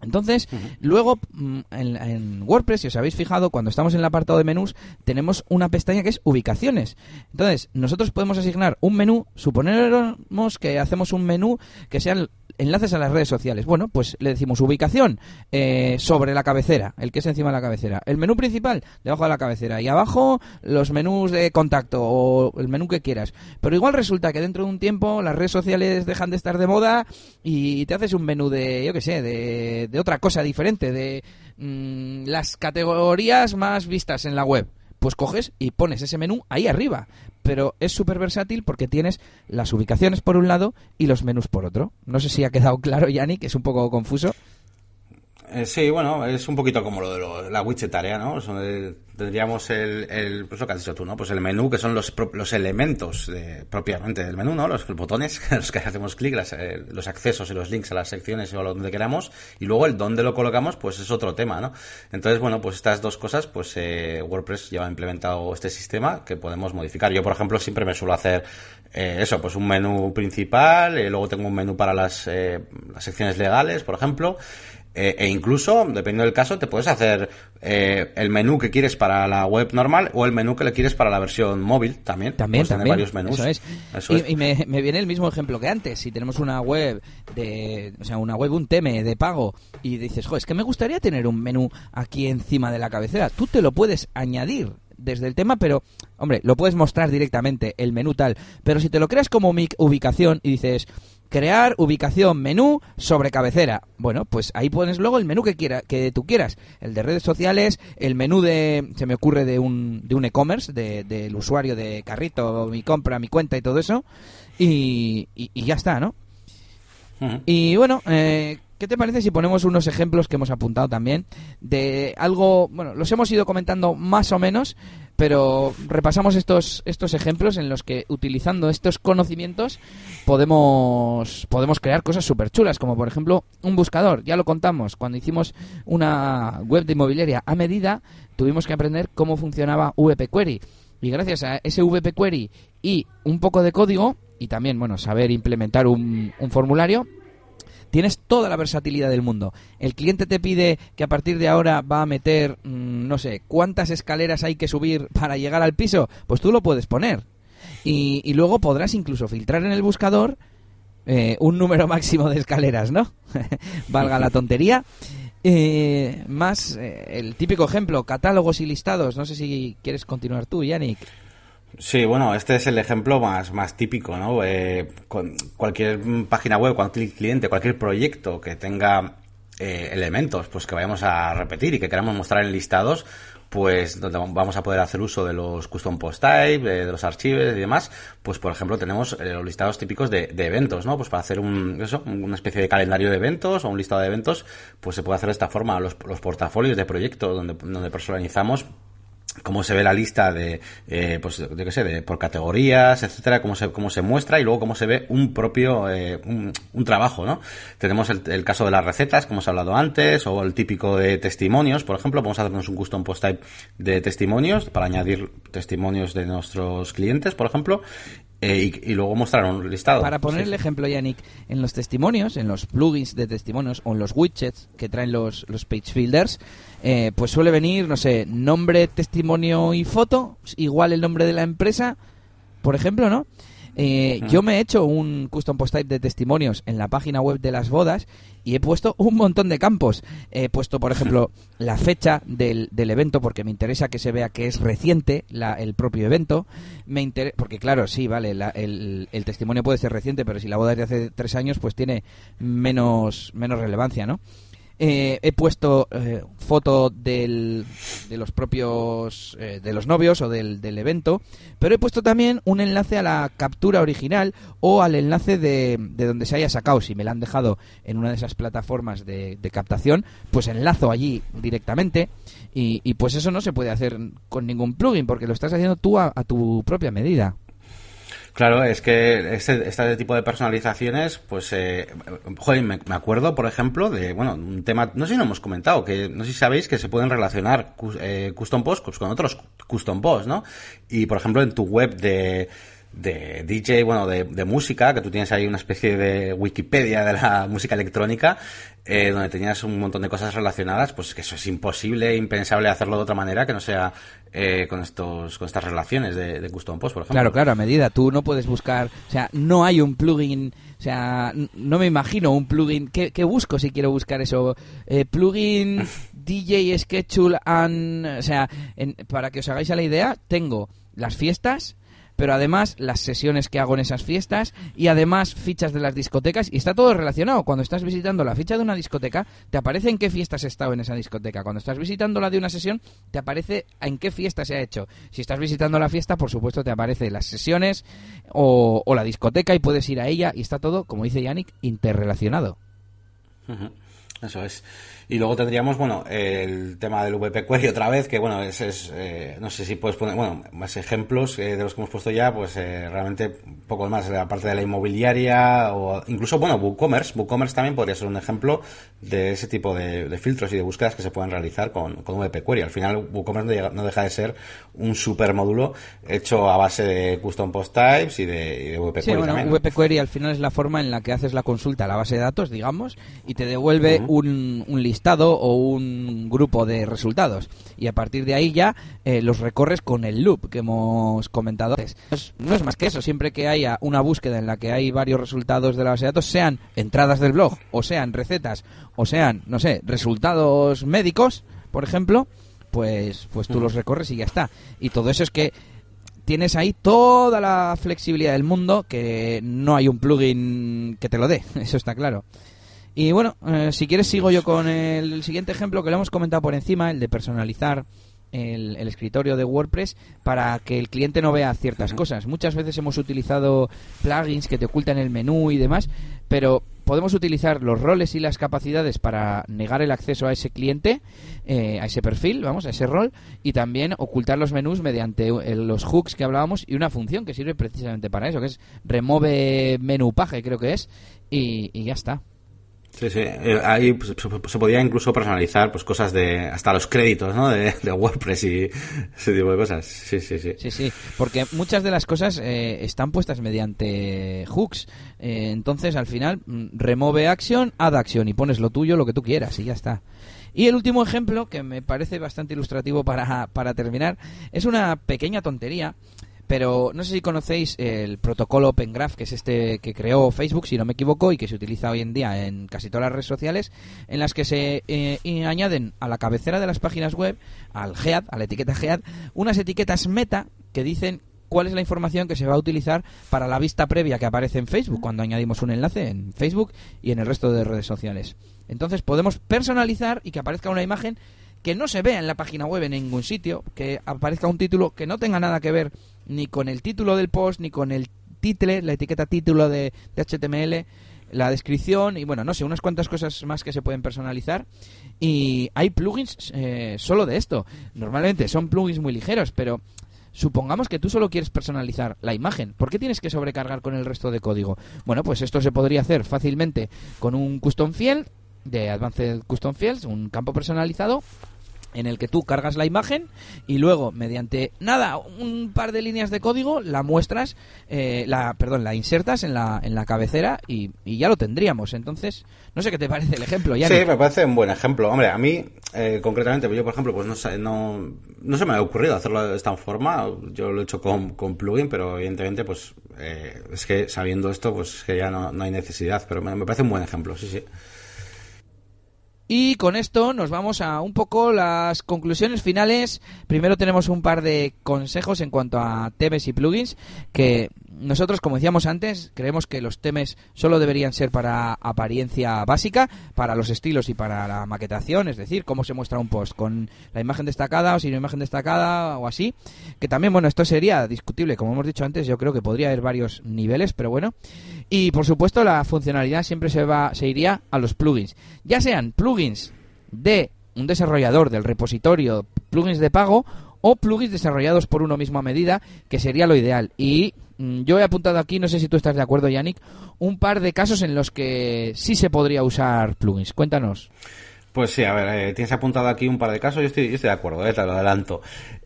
Entonces, luego mm, en, WordPress, si os habéis fijado, cuando estamos en el apartado de menús, tenemos una pestaña que es ubicaciones. Entonces, nosotros podemos asignar un menú, suponemos que hacemos un menú que sean enlaces a las redes sociales. Bueno, pues le decimos ubicación eh, sobre la cabecera, el que es encima de la cabecera. El menú principal, debajo de la cabecera. Y abajo los menús de contacto o el menú que quieras. Pero igual resulta que dentro de un tiempo las redes sociales dejan de estar de moda y te haces un menú de, yo qué sé, de, de otra cosa diferente, de mm, las categorías más vistas en la web pues coges y pones ese menú ahí arriba. Pero es súper versátil porque tienes las ubicaciones por un lado y los menús por otro. No sé si ha quedado claro, Yannick, que es un poco confuso. Eh, sí, bueno, es un poquito como lo de la widget ¿no? tendríamos el, el, pues lo que has dicho tú, ¿no? Pues el menú, que son los, los elementos de, propiamente del menú, ¿no? Los, botones, los que hacemos clic, eh, los accesos y los links a las secciones o a donde queramos, y luego el dónde lo colocamos, pues es otro tema, ¿no? Entonces, bueno, pues estas dos cosas, pues eh, WordPress ya ha implementado este sistema que podemos modificar. Yo, por ejemplo, siempre me suelo hacer eso, pues un menú principal, luego tengo un menú para las, las secciones legales, por ejemplo, eh, e incluso, dependiendo del caso, te puedes hacer eh, el menú que quieres para la web normal o el menú que le quieres para la versión móvil también. También, también. varios menús. Eso es. y, me, viene el mismo ejemplo que antes. Si tenemos una web de, o sea, una web, un teme de pago y dices, jo, es que me gustaría tener un menú aquí encima de la cabecera. Tú te lo puedes añadir desde el tema, pero, hombre, lo puedes mostrar directamente, el menú tal. Pero si te lo creas como ubicación y dices, crear ubicación menú sobre cabecera. Bueno, pues ahí pones luego el menú que quiera, que tú quieras, el de redes sociales, el menú de se me ocurre de un de un e-commerce, del usuario de carrito, mi compra, mi cuenta y todo eso y, y, ya está, ¿no? Y bueno, eh, ¿Qué te parece si ponemos unos ejemplos que hemos apuntado también de algo, bueno, los hemos ido comentando más o menos, pero repasamos estos estos ejemplos en los que utilizando estos conocimientos podemos podemos crear cosas súper chulas, como por ejemplo un buscador, ya lo contamos, cuando hicimos una web de inmobiliaria a medida, tuvimos que aprender cómo funcionaba VP Query. Y gracias a ese VP Query y un poco de código y también, bueno, saber implementar un, un formulario, tienes toda la versatilidad del mundo. El cliente te pide que a partir de ahora va a meter, mm, no sé, cuántas escaleras hay que subir para llegar al piso, pues tú lo puedes poner. Y, luego podrás incluso filtrar en el buscador eh, un número máximo de escaleras, ¿no? Valga la tontería. Eh, más eh, el típico ejemplo, catálogos y listados. No sé si quieres continuar tú, Yannick. Sí, bueno, este es el ejemplo más, más típico, ¿no? Eh, con cualquier página web, cualquier cliente, cualquier proyecto que tenga eh, elementos pues que vayamos a repetir y que queramos mostrar en listados, pues donde vamos a poder hacer uso de los custom post type, de, los archivos y demás, pues por ejemplo tenemos eh, los listados típicos de, eventos, ¿no? Pues para hacer un, eso, una especie de calendario de eventos o un listado de eventos, pues se puede hacer de esta forma los, los portafolios de proyectos donde, donde personalizamos cómo se ve la lista de, eh, pues, yo qué sé, de, por categorías, etcétera, cómo se, cómo se muestra y luego cómo se ve un propio, eh, un, un, trabajo, ¿no? Tenemos el, el, caso de las recetas, como hemos hablado antes, o el típico de testimonios, por ejemplo, podemos hacernos un custom post type de testimonios para añadir testimonios de nuestros clientes, por ejemplo, eh, y, luego mostrar un listado. Para poner el ejemplo, Yannick, en los testimonios, en los plugins de testimonios o en los widgets que traen los, los page builders, eh, pues suele venir, no sé, nombre, testimonio y foto, igual el nombre de la empresa, por ejemplo, ¿no? Eh, yo me he hecho un custom post type de testimonios en la página web de las bodas y he puesto un montón de campos. He puesto, por ejemplo, la fecha del, del evento porque me interesa que se vea que es reciente la, el propio evento. Me porque claro, sí, vale, el, el, testimonio puede ser reciente, pero si la boda es de hace tres años, pues tiene menos, menos relevancia, ¿no? Eh, he puesto eh, foto del, de los propios eh, de los novios o del, evento pero he puesto también un enlace a la captura original o al enlace de, de, donde se haya sacado. Si me la han dejado en una de esas plataformas de, captación pues enlazo allí directamente y, pues eso no se puede hacer con ningún plugin porque lo estás haciendo tú a tu propia medida Claro, es que este, este tipo de personalizaciones, pues, eh, joder, me, acuerdo, por ejemplo, de, bueno, un tema, no sé si lo hemos comentado, que no sé si sabéis que se pueden relacionar eh, custom posts con otros custom posts, ¿no? Y, por ejemplo, en tu web de, de DJ, bueno, de, de, música, que tú tienes ahí una especie de Wikipedia de la música electrónica, eh, donde tenías un montón de cosas relacionadas, pues que eso es imposible, impensable hacerlo de otra manera que no sea eh, con estos con estas relaciones de, de, custom post, por ejemplo. Claro, claro, a medida. Tú no puedes buscar, o sea, no hay un plugin, o sea, no me imagino un plugin. ¿Qué, qué busco si quiero buscar eso? Eh, plugin DJ Schedule and, o sea, en, para que os hagáis a la idea, tengo las fiestas pero además las sesiones que hago en esas fiestas y además fichas de las discotecas y está todo relacionado. Cuando estás visitando la ficha de una discoteca, te aparece en qué fiestas has estado en esa discoteca. Cuando estás visitando la de una sesión, te aparece en qué fiesta se ha hecho. Si estás visitando la fiesta, por supuesto, te aparece las sesiones o, o la discoteca y puedes ir a ella y está todo, como dice Yannick, interrelacionado. Eso es. Y luego tendríamos, bueno, el tema del VP Query otra vez, que bueno, es, es eh, no sé si puedes poner, bueno, más ejemplos eh, de los que hemos puesto ya, pues eh, realmente poco más, de la parte de la inmobiliaria o incluso, bueno, WooCommerce. WooCommerce también podría ser un ejemplo de ese tipo de, de filtros y de búsquedas que se pueden realizar con, con VP Query. Al final, WooCommerce no deja de ser un super módulo hecho a base de custom post types y de, y de VP sí, Query. Bueno, también, VP Query al final es la forma en la que haces la consulta a la base de datos, digamos, y te devuelve uh -huh. un, un listado o un grupo de resultados y a partir de ahí ya eh, los recorres con el loop que hemos comentado antes. No es, no es, más que eso, siempre que haya una búsqueda en la que hay varios resultados de la base de datos, sean entradas del blog o sean recetas o sean, no sé, resultados médicos, por ejemplo, pues pues tú los recorres y ya está. Y todo eso es que tienes ahí toda la flexibilidad del mundo que no hay un plugin que te lo dé, eso está claro. Y bueno, eh, si quieres sigo yo con el siguiente ejemplo que lo hemos comentado por encima, el de personalizar el, el, escritorio de WordPress para que el cliente no vea ciertas cosas. Muchas veces hemos utilizado plugins que te ocultan el menú y demás, pero podemos utilizar los roles y las capacidades para negar el acceso a ese cliente, eh, a ese perfil, vamos, a ese rol, y también ocultar los menús mediante el, los hooks que hablábamos y una función que sirve precisamente para eso, que es remove menú paje, creo que es, y, y ya está. Sí, sí. Eh, ahí pues, se podía incluso personalizar pues cosas de hasta los créditos, ¿no? De, de, WordPress y ese tipo de cosas. Sí, sí, sí. Sí, sí. Porque muchas de las cosas eh, están puestas mediante hooks. Eh, entonces, al final, mm, remove action, add action y pones lo tuyo, lo que tú quieras y ya está. Y el último ejemplo, que me parece bastante ilustrativo para, para terminar, es una pequeña tontería pero no sé si conocéis el protocolo Open Graph, que es este que creó Facebook, si no me equivoco, y que se utiliza hoy en día en casi todas las redes sociales, en las que se eh, añaden a la cabecera de las páginas web, al head, a la etiqueta head, unas etiquetas meta que dicen cuál es la información que se va a utilizar para la vista previa que aparece en Facebook cuando añadimos un enlace en Facebook y en el resto de redes sociales. Entonces podemos personalizar y que aparezca una imagen que no se vea en la página web en ningún sitio, que aparezca un título que no tenga nada que ver ni con el título del post, ni con el title, la etiqueta título de, de HTML, la descripción y bueno, no sé, unas cuantas cosas más que se pueden personalizar. Y hay plugins eh, solo de esto. Normalmente son plugins muy ligeros, pero supongamos que tú solo quieres personalizar la imagen. ¿Por qué tienes que sobrecargar con el resto de código? Bueno, pues esto se podría hacer fácilmente con un custom field de Advanced Custom Fields, un campo personalizado en el que tú cargas la imagen y luego mediante nada un par de líneas de código la muestras eh, la perdón la insertas en la en la cabecera y, y, ya lo tendríamos. Entonces no sé qué te parece el ejemplo Yannick. sí me parece un buen ejemplo. Hombre a mí eh, concretamente yo por ejemplo pues no no no se me ha ocurrido hacerlo de esta forma. Yo lo he hecho con, con plugin pero evidentemente pues eh, es que sabiendo esto pues que ya no, no hay necesidad. Pero me, me parece un buen ejemplo sí sí Y con esto nos vamos a un poco las conclusiones finales. Primero tenemos un par de consejos en cuanto a temes y plugins que nosotros, como decíamos antes, creemos que los temes solo deberían ser para apariencia básica, para los estilos y para la maquetación, es decir, cómo se muestra un post con la imagen destacada o sin imagen destacada o así. Que también, bueno, esto sería discutible, como hemos dicho antes, yo creo que podría haber varios niveles, pero bueno. Y por supuesto, la funcionalidad siempre se va, se iría a los plugins, ya sean plugins de un desarrollador del repositorio, plugins de pago o plugins desarrollados por uno mismo a medida, que sería lo ideal. Y yo he apuntado aquí, no sé si tú estás de acuerdo, Yannick, un par de casos en los que sí se podría usar plugins. Cuéntanos. Pues sí, a ver, eh, tienes apuntado aquí un par de casos, yo estoy, yo estoy de acuerdo, eh, te lo adelanto.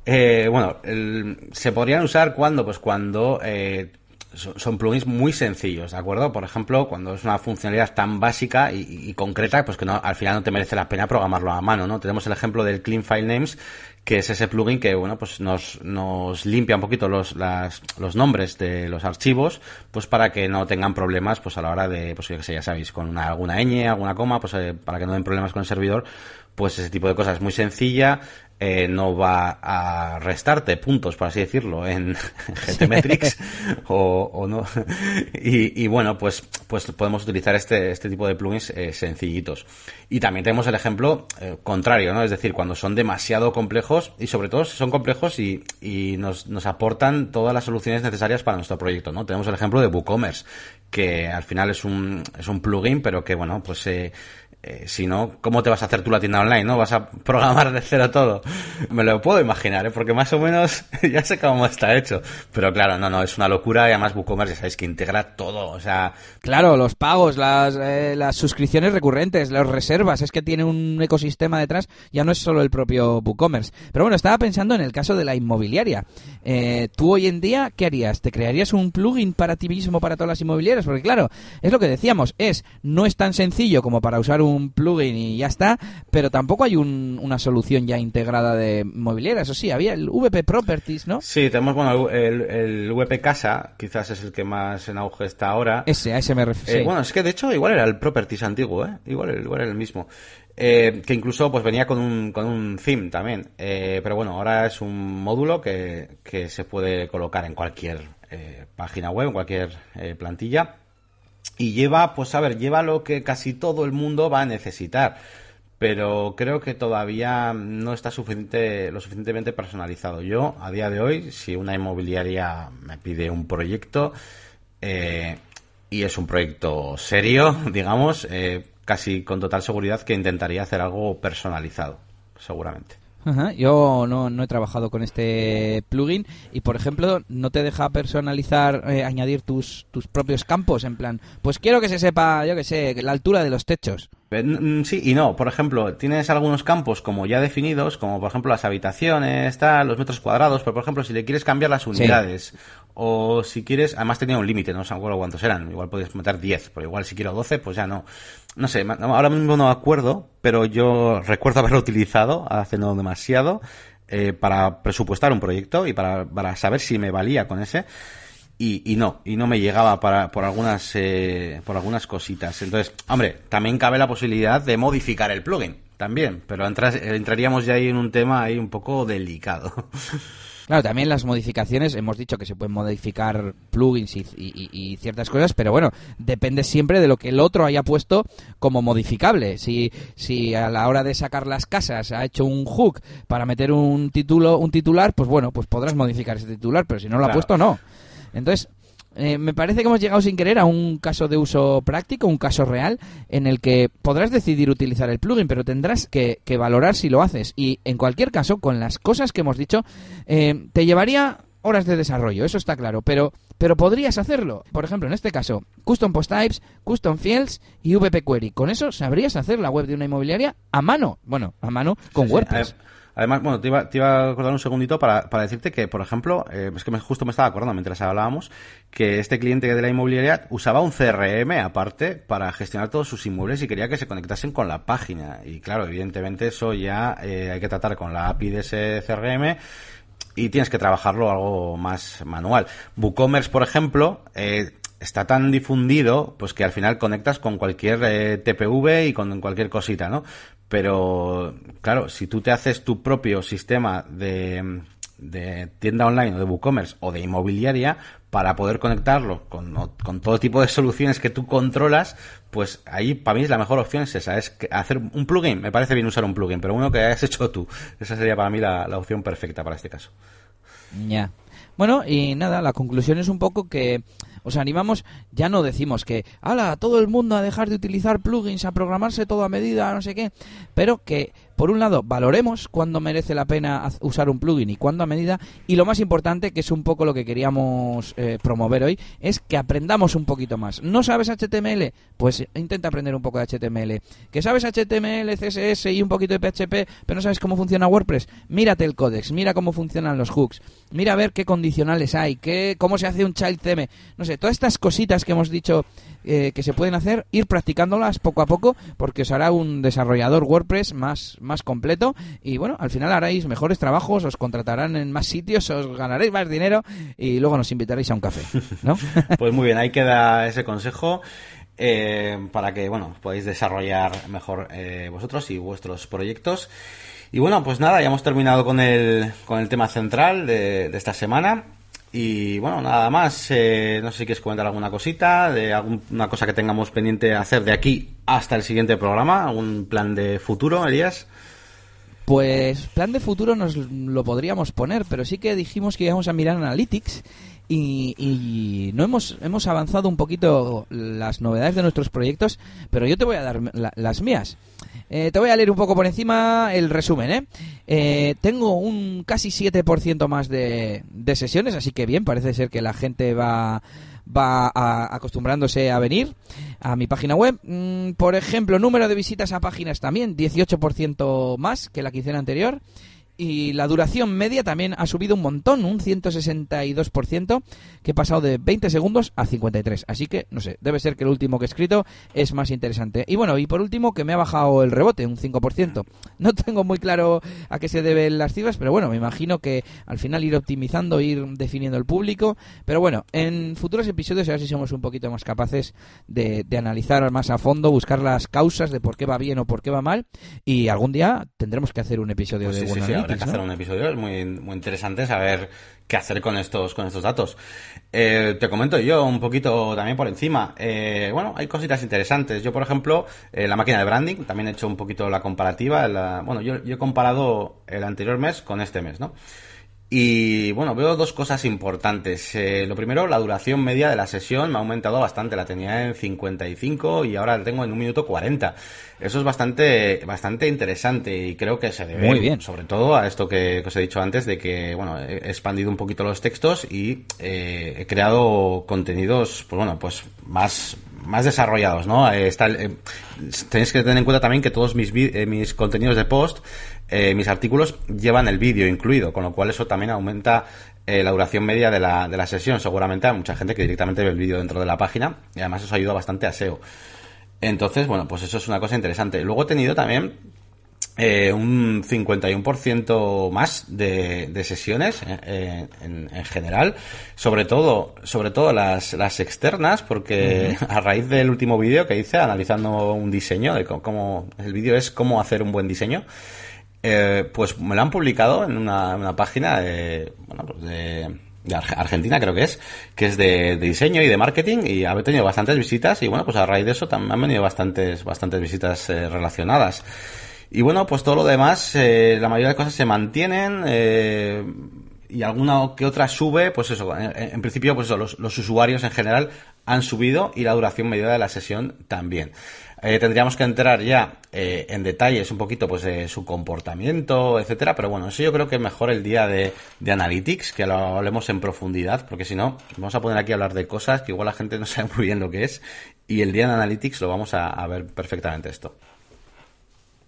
Eh, bueno, se podrían usar cuando, pues cuando eh, son plugins muy sencillos, ¿de acuerdo? Por ejemplo, cuando es una funcionalidad tan básica y, concreta, pues que no, al final no te merece la pena programarlo a mano, ¿no? Tenemos el ejemplo del Clean File Names, que es ese plugin que, bueno, pues nos, nos limpia un poquito los, las, los nombres de los archivos, pues para que no tengan problemas, pues a la hora de, pues ya sabéis, con una, alguna ñ, alguna coma, pues eh, para que no den problemas con el servidor, pues ese tipo de cosas muy sencilla, eh, no va a restarte puntos, por así decirlo, en GTmetrix o, no. Y, bueno, pues, pues podemos utilizar este, este tipo de plugins eh, sencillitos. Y también tenemos el ejemplo eh, contrario, ¿no? Es decir, cuando son demasiado complejos y sobre todo son complejos y, y nos, nos aportan todas las soluciones necesarias para nuestro proyecto, ¿no? Tenemos el ejemplo de WooCommerce, que al final es un, es un plugin, pero que bueno, pues eh, si no, ¿cómo te vas a hacer tú la tienda online? ¿No? ¿Vas a programar de cero todo? Me lo puedo imaginar, ¿eh? porque más o menos ya sé cómo está hecho. Pero claro, no, no, es una locura y además WooCommerce ya sabéis que integra todo, o sea... Claro, los pagos, las, eh, las suscripciones recurrentes, las reservas, es que tiene un ecosistema detrás, ya no es solo el propio WooCommerce. Pero bueno, estaba pensando en el caso de la inmobiliaria. Eh, ¿Tú hoy en día qué harías? ¿Te crearías un plugin para ti mismo, para todas las inmobiliarias? Porque claro, es lo que decíamos, es, no es tan sencillo como para usar un un plugin y ya está, pero tampoco hay una solución ya integrada de mobiliaria. Eso sí, había el VP Properties, ¿no? Sí, tenemos bueno, el, el VP Casa, quizás es el que más en auge está ahora. Ese, a ese me refiero. Eh, bueno, es que de hecho igual era el Properties antiguo, ¿eh? Igual, igual era el mismo. Eh, que incluso pues venía con un, con un theme también. Eh, pero bueno, ahora es un módulo que, que se puede colocar en cualquier página web, en cualquier plantilla y lleva, pues a ver, lleva lo que casi todo el mundo va a necesitar. Pero creo que todavía no está suficiente, lo suficientemente personalizado. Yo, a día de hoy, si una inmobiliaria me pide un proyecto eh, y es un proyecto serio, digamos, eh, casi con total seguridad que intentaría hacer algo personalizado, seguramente. Yo no, no, he trabajado con este plugin y, por ejemplo, no te deja personalizar, eh, añadir tus, tus propios campos, en plan, pues quiero que se sepa, yo que sé, la altura de los techos. Sí y no. Por ejemplo, tienes algunos campos como ya definidos, como por ejemplo las habitaciones, tal, los metros cuadrados, pero por ejemplo, si le quieres cambiar las unidades o si quieres, además tenía un límite, no sé cuántos eran, igual podías meter 10, pero igual si quiero 12, pues ya no. No sé, ahora mismo no me acuerdo, pero yo recuerdo haberlo utilizado hace no demasiado eh, para presupuestar un proyecto y para, para saber si me valía con ese y, y no, y no me llegaba para, por algunas, eh, por algunas cositas. Entonces, hombre, también cabe la posibilidad de modificar el plugin, también, pero entraríamos ya ahí en un tema ahí un poco delicado. Claro, también las modificaciones, hemos dicho que se pueden modificar plugins y, y, ciertas cosas, pero bueno, depende siempre de lo que el otro haya puesto como modificable. Si, si a la hora de sacar las casas ha hecho un hook para meter un título, un titular, pues bueno, pues podrás modificar ese titular, pero si no lo ha puesto, no. Entonces, eh, me parece que hemos llegado sin querer a un caso de uso práctico, un caso real, en el que podrás decidir utilizar el plugin, pero tendrás que, valorar si lo haces. Y en cualquier caso, con las cosas que hemos dicho, eh, te llevaría horas de desarrollo, eso está claro, pero, pero podrías hacerlo. Por ejemplo, en este caso, Custom Post Types, Custom Fields y VP Query. Con eso sabrías hacer la web de una inmobiliaria a mano. Bueno, a mano con WordPress. Además, bueno, te iba, te iba a acordar un segundito para, para decirte que, por ejemplo, eh, es que me, justo me estaba acordando mientras hablábamos, que este cliente de la inmobiliaria usaba un CRM aparte para gestionar todos sus inmuebles y quería que se conectasen con la página. Y claro, evidentemente eso ya eh, hay que tratar con la API de ese CRM y tienes que trabajarlo algo más manual. WooCommerce, por ejemplo, eh, está tan difundido, pues que al final conectas con cualquier TPV y con cualquier cosita, ¿no? Pero, claro, si tú te haces tu propio sistema de, de tienda online o de WooCommerce o de inmobiliaria para poder conectarlo con, todo tipo de soluciones que tú controlas, pues ahí para mí la mejor opción es esa, es hacer un plugin. Me parece bien usar un plugin, pero uno que hayas hecho tú. Esa sería para mí la, la opción perfecta para este caso. Ya. Bueno, y nada, la conclusión es un poco que os animamos, ya no decimos que, ala, todo el mundo a dejar de utilizar plugins, a programarse todo a medida, no sé qué, pero que por un lado, valoremos cuándo merece la pena usar un plugin y cuándo a medida. Y lo más importante, que es un poco lo que queríamos eh, promover hoy, es que aprendamos un poquito más. ¿No sabes HTML? Pues intenta aprender un poco de HTML. ¿Que sabes HTML, CSS y un poquito de PHP, pero no sabes cómo funciona WordPress? Mírate el códex, mira cómo funcionan los hooks, mira a ver qué condicionales hay, qué, cómo se hace un child theme. No sé, todas estas cositas que hemos dicho eh, que se pueden hacer, ir practicándolas poco a poco, porque os hará un desarrollador WordPress más, más completo y bueno, al final haréis mejores trabajos, os contratarán en más sitios, os ganaréis más dinero y luego nos invitaréis a un café, ¿no? pues muy bien, ahí queda ese consejo. Eh, para que bueno podáis desarrollar mejor eh, vosotros y vuestros proyectos y bueno pues nada ya hemos terminado con el con el tema central de, de esta semana y bueno, nada más. Eh, no sé si quieres comentar alguna cosita, de alguna cosa que tengamos pendiente hacer de aquí hasta el siguiente programa, algún plan de futuro, Elías. Pues plan de futuro nos lo podríamos poner, pero sí que dijimos que íbamos a mirar Analytics y, no hemos, hemos avanzado un poquito las novedades de nuestros proyectos, pero yo te voy a dar las mías. Eh, te voy a leer un poco por encima el resumen. ¿eh? eh tengo un casi 7% más de, de, sesiones, así que bien, parece ser que la gente va, va acostumbrándose a venir a mi página web. Mm, por ejemplo, número de visitas a páginas también, 18% más que la quincena anterior y la duración media también ha subido un montón, un 162%, que he pasado de 20 segundos a 53. Así que, no sé, debe ser que el último que he escrito es más interesante. Y bueno, y por último, que me ha bajado el rebote, un 5%. No tengo muy claro a qué se deben las cifras, pero bueno, me imagino que al final ir optimizando, ir definiendo el público. Pero bueno, en futuros episodios a ver si somos un poquito más capaces de, de analizar más a fondo, buscar las causas de por qué va bien o por qué va mal. Y algún día tendremos que hacer un episodio pues de sí, habrá que hacer un episodio, es muy, muy interesante saber qué hacer con estos, con estos datos. Eh, te comento yo un poquito también por encima. Eh, bueno, hay cositas interesantes. Yo, por ejemplo, eh, la máquina de branding, también he hecho un poquito la comparativa. bueno, yo, yo he comparado el anterior mes con este mes, ¿no? Y bueno, veo dos cosas importantes. Eh, lo primero, la duración media de la sesión me ha aumentado bastante. La tenía en 55 y ahora la tengo en un minuto 40. Eso es bastante, bastante interesante y creo que se debe, Muy bien. sobre todo a esto que, os he dicho antes, de que, bueno, he expandido un poquito los textos y eh, he creado contenidos, pues bueno, pues más, más desarrollados, ¿no? Eh, está, tenéis que tener en cuenta también que todos mis, mis contenidos de post eh, mis artículos llevan el vídeo incluido, con lo cual eso también aumenta eh, la duración media de la, de la sesión. Seguramente hay mucha gente que directamente ve el vídeo dentro de la página y además eso ayuda bastante a SEO. Entonces, bueno, pues eso es una cosa interesante. Luego he tenido también eh, un 51% más de, de sesiones en, en, general, sobre todo, sobre todo las, las externas, porque a raíz del último vídeo que hice analizando un diseño, de cómo, el vídeo es cómo hacer un buen diseño, eh, pues me lo han publicado en una, página de, bueno, pues de, Argentina creo que es, que es de, diseño y de marketing y ha tenido bastantes visitas y bueno, pues a raíz de eso también han venido bastantes, bastantes visitas eh, relacionadas. Y bueno, pues todo lo demás, eh, la mayoría de cosas se mantienen y alguna que otra sube, pues eso, en, principio pues eso, los, los usuarios en general han subido y la duración media de la sesión también. Eh, tendríamos que entrar ya eh, en detalles un poquito pues de su comportamiento, etcétera, pero bueno, eso yo creo que es mejor el día de Analytics, que lo hablemos en profundidad, porque si no, vamos a poner aquí a hablar de cosas que igual la gente no sabe muy bien lo que es, y el día de Analytics lo vamos a ver perfectamente esto.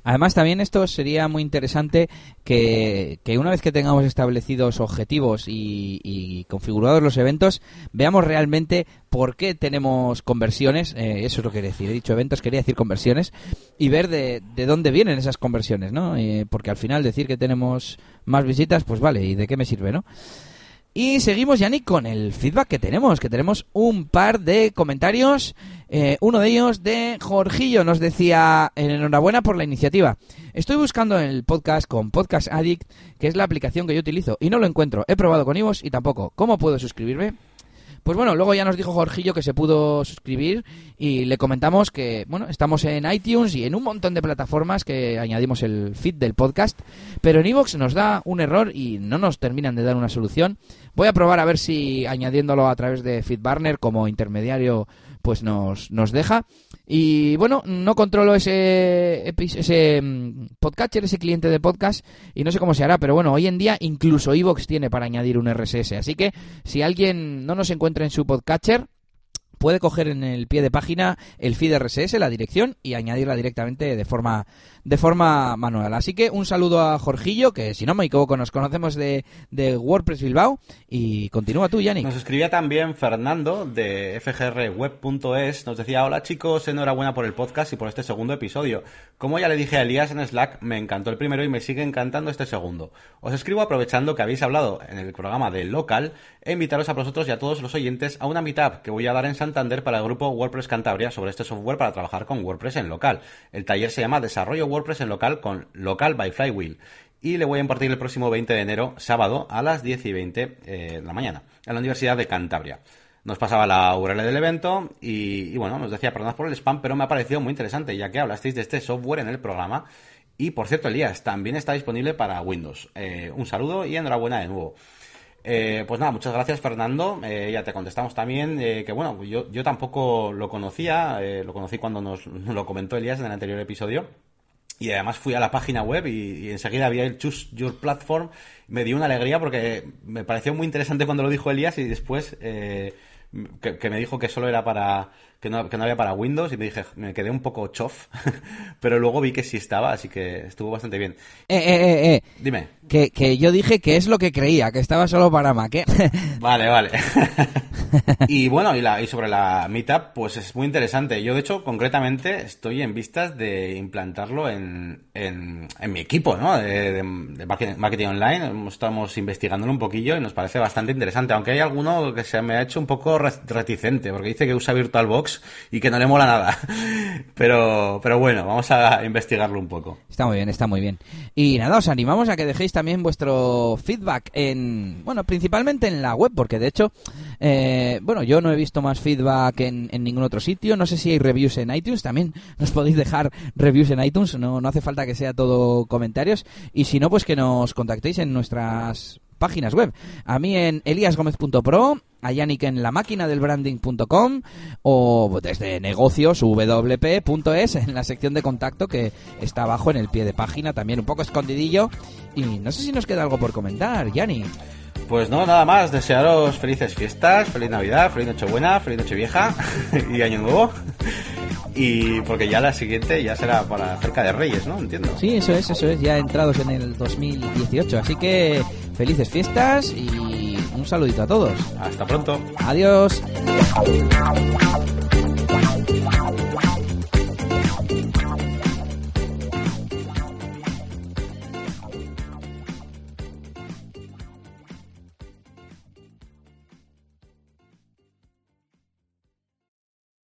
Además, también esto sería muy interesante que, una vez que tengamos establecidos objetivos y, configurados los eventos, veamos realmente por qué tenemos conversiones. Eh, eso es lo que quería decir. He dicho eventos, quería decir conversiones. Y ver de, dónde vienen esas conversiones, ¿no? Eh, porque al final decir que tenemos más visitas, pues vale, ¿y de qué me sirve, no? Y seguimos, Yannick, con el feedback que tenemos, que tenemos un par de comentarios. Eh, uno de ellos de Jorgillo nos decía, enhorabuena por la iniciativa. Estoy buscando el podcast con Podcast Addict, que es la aplicación que yo utilizo, y no lo encuentro. He probado con Ivos y tampoco. ¿Cómo puedo suscribirme? Pues bueno, luego ya nos dijo Jorgillo que se pudo suscribir y le comentamos que, bueno, estamos en iTunes y en un montón de plataformas que añadimos el feed del podcast, pero en iVoox nos da un error y no nos terminan de dar una solución. Voy a probar a ver si añadiéndolo a través de FeedBurner como intermediario pues nos, nos deja. Y bueno, no controlo ese, ese mm, podcatcher, ese cliente de podcast, y no sé cómo se hará, pero bueno, hoy en día incluso Evox tiene para añadir un RSS. Así que si alguien no nos encuentra en su podcatcher, puede coger en el pie de página el feed RSS, la dirección, y añadirla directamente de forma de forma manual. Así que un saludo a Jorgillo, que si no me equivoco nos conocemos de, de WordPress Bilbao. Y continúa tú, Yannick. Nos escribía también Fernando de fgrweb.es. Nos decía, hola chicos, enhorabuena por el podcast y por este segundo episodio. Como ya le dije a Elías en Slack, me encantó el primero y me sigue encantando este segundo. Os escribo aprovechando que habéis hablado en el programa de local e invitaros a vosotros y a todos los oyentes a una meetup que voy a dar en Santander para el grupo WordPress Cantabria sobre este software para trabajar con WordPress en local. El taller se llama Desarrollo WordPress WordPress en local con Local by Flywheel. Y le voy a impartir el próximo 20 de enero, sábado, a las 10 y 20 eh, de la mañana, en la Universidad de Cantabria. Nos pasaba la URL del evento y, bueno, nos decía, perdón por el spam, pero me ha parecido muy interesante, ya que hablasteis de este software en el programa. Y por cierto, Elías, también está disponible para Windows. Eh, un saludo y enhorabuena de nuevo. Eh, pues nada, muchas gracias Fernando. ya te contestamos también que bueno, yo, yo tampoco lo conocía, lo conocí cuando nos, lo comentó Elías en el anterior episodio. Y además fui a la página web y, enseguida había el Choose Your Platform. Me dio una alegría porque me pareció muy interesante cuando lo dijo Elías y después eh, que, me dijo que solo era para que no, que no, había para Windows y me dije me quedé un poco chof pero luego vi que sí estaba así que estuvo bastante bien eh eh eh, eh. dime que, que yo dije que es lo que creía que estaba solo para Mac ¿eh? vale vale y bueno y, la, y sobre la Meetup pues es muy interesante yo de hecho concretamente estoy en vistas de implantarlo en, en, en mi equipo ¿no? de, de, marketing online estamos investigándolo un poquillo y nos parece bastante interesante aunque hay alguno que se me ha hecho un poco reticente, porque dice que usa VirtualBox y que no le mola nada. Pero, pero bueno, vamos a investigarlo un poco. Está muy bien, está muy bien. Y nada, os animamos a que dejéis también vuestro feedback en, bueno, principalmente en la web, porque de hecho, eh, bueno, yo no he visto más feedback en, en, ningún otro sitio. No sé si hay reviews en iTunes, también nos podéis dejar reviews en iTunes, no, no hace falta que sea todo comentarios. Y si no, pues que nos contactéis en nuestras páginas web. A mí en eliasgomez.pro, a Yannick en la máquina del branding.com o desde negocios wp.es en la sección de contacto que está abajo en el pie de página, también un poco escondidillo. Y no sé si nos queda algo por comentar, Yanni. Pues no, nada más, desearos felices fiestas, feliz Navidad, feliz Nochebuena, feliz Nochevieja y Año Nuevo. Y porque ya la siguiente ya será para cerca de Reyes, ¿no? Entiendo. Sí, eso es, eso es, ya entrados en el 2018. Así que felices fiestas y un saludito a todos. Hasta pronto. Adiós.